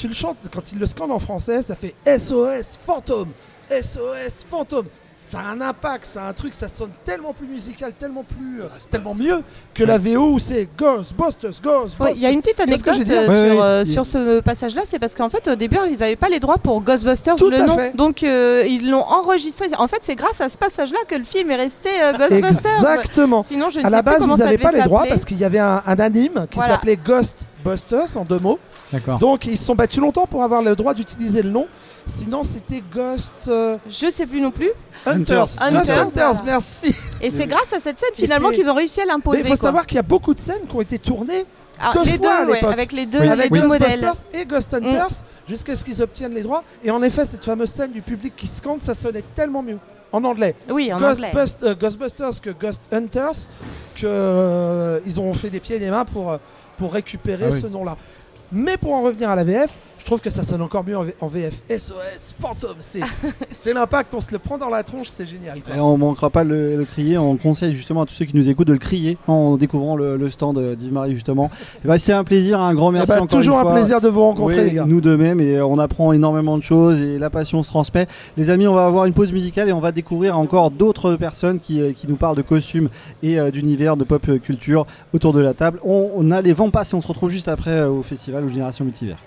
N: quand ils le scandent en français, ça fait SOS Fantôme, SOS Fantôme. Ça a un impact, ça a un truc, ça sonne tellement plus musical, tellement plus, euh, tellement mieux que la VO où c'est Ghostbusters, Ghostbusters.
D: Ouais, Il y a une petite anecdote euh, sur, euh, sur ce passage-là, c'est parce qu'en fait au début ils n'avaient pas les droits pour Ghostbusters
N: Tout
D: le nom,
N: fait.
D: donc euh, ils l'ont enregistré. En fait c'est grâce à ce passage-là que le film est resté euh, Ghostbusters.
N: Exactement.
D: Sinon je ne
N: à
D: sais
N: la base,
D: comment
N: ils n'avaient pas les droits parce qu'il y avait un, un anime qui
D: Voilà.
N: s'appelait Ghostbusters en deux mots.
O: D'accord.
N: Donc ils se sont battus longtemps pour avoir le droit d'utiliser le nom. Sinon c'était Ghost euh,
D: Je sais plus non plus.
N: Hunters. Ghost Hunters,
D: voilà.
N: merci.
D: Et c'est grâce à cette scène finalement qu'ils ont réussi à
N: Mais
D: l'imposer.
N: il faut
D: quoi.
N: savoir qu'il y a beaucoup de scènes qui ont été tournées
D: Alors,
N: deux
D: les
N: fois à
D: deux, ouais, avec les deux- Oui.
N: avec
D: les deux
N: Ghostbusters et Ghost Hunters jusqu'à ce qu'ils obtiennent les droits. Et en effet, cette fameuse scène du public qui scande, ça sonnait tellement mieux en anglais.
D: Oui, en
N: Ghostbust- euh, Ghostbusters que Ghost Hunters que euh, ils ont fait des pieds et des mains pour euh, pour récupérer
O: Ah oui.
N: ce nom-là. Mais pour en revenir à la VF, je trouve que ça sonne encore mieux en, V- en VF. SOS Fantôme, c'est c'est l'impact, on se le prend dans la tronche, c'est génial. quoi.
A: Et on manquera pas de le, le crier. On conseille justement à tous ceux qui nous écoutent de le crier en découvrant le, le stand euh, d'Yves-Marie justement. Et bah, C'était un plaisir, un grand merci.
N: bah,
A: encore
N: toujours
A: une
N: un
A: fois.
N: plaisir de vous rencontrer,
A: Oui,
N: les gars.
A: Nous de même et on apprend énormément de choses et la passion se transmet. Les amis, on va avoir une pause musicale et on va découvrir encore d'autres personnes qui, euh, qui nous parlent de costumes et euh, d'univers de pop culture autour de la table. On, on a les vents passés. On se retrouve juste après au festival aux Générations Multivers.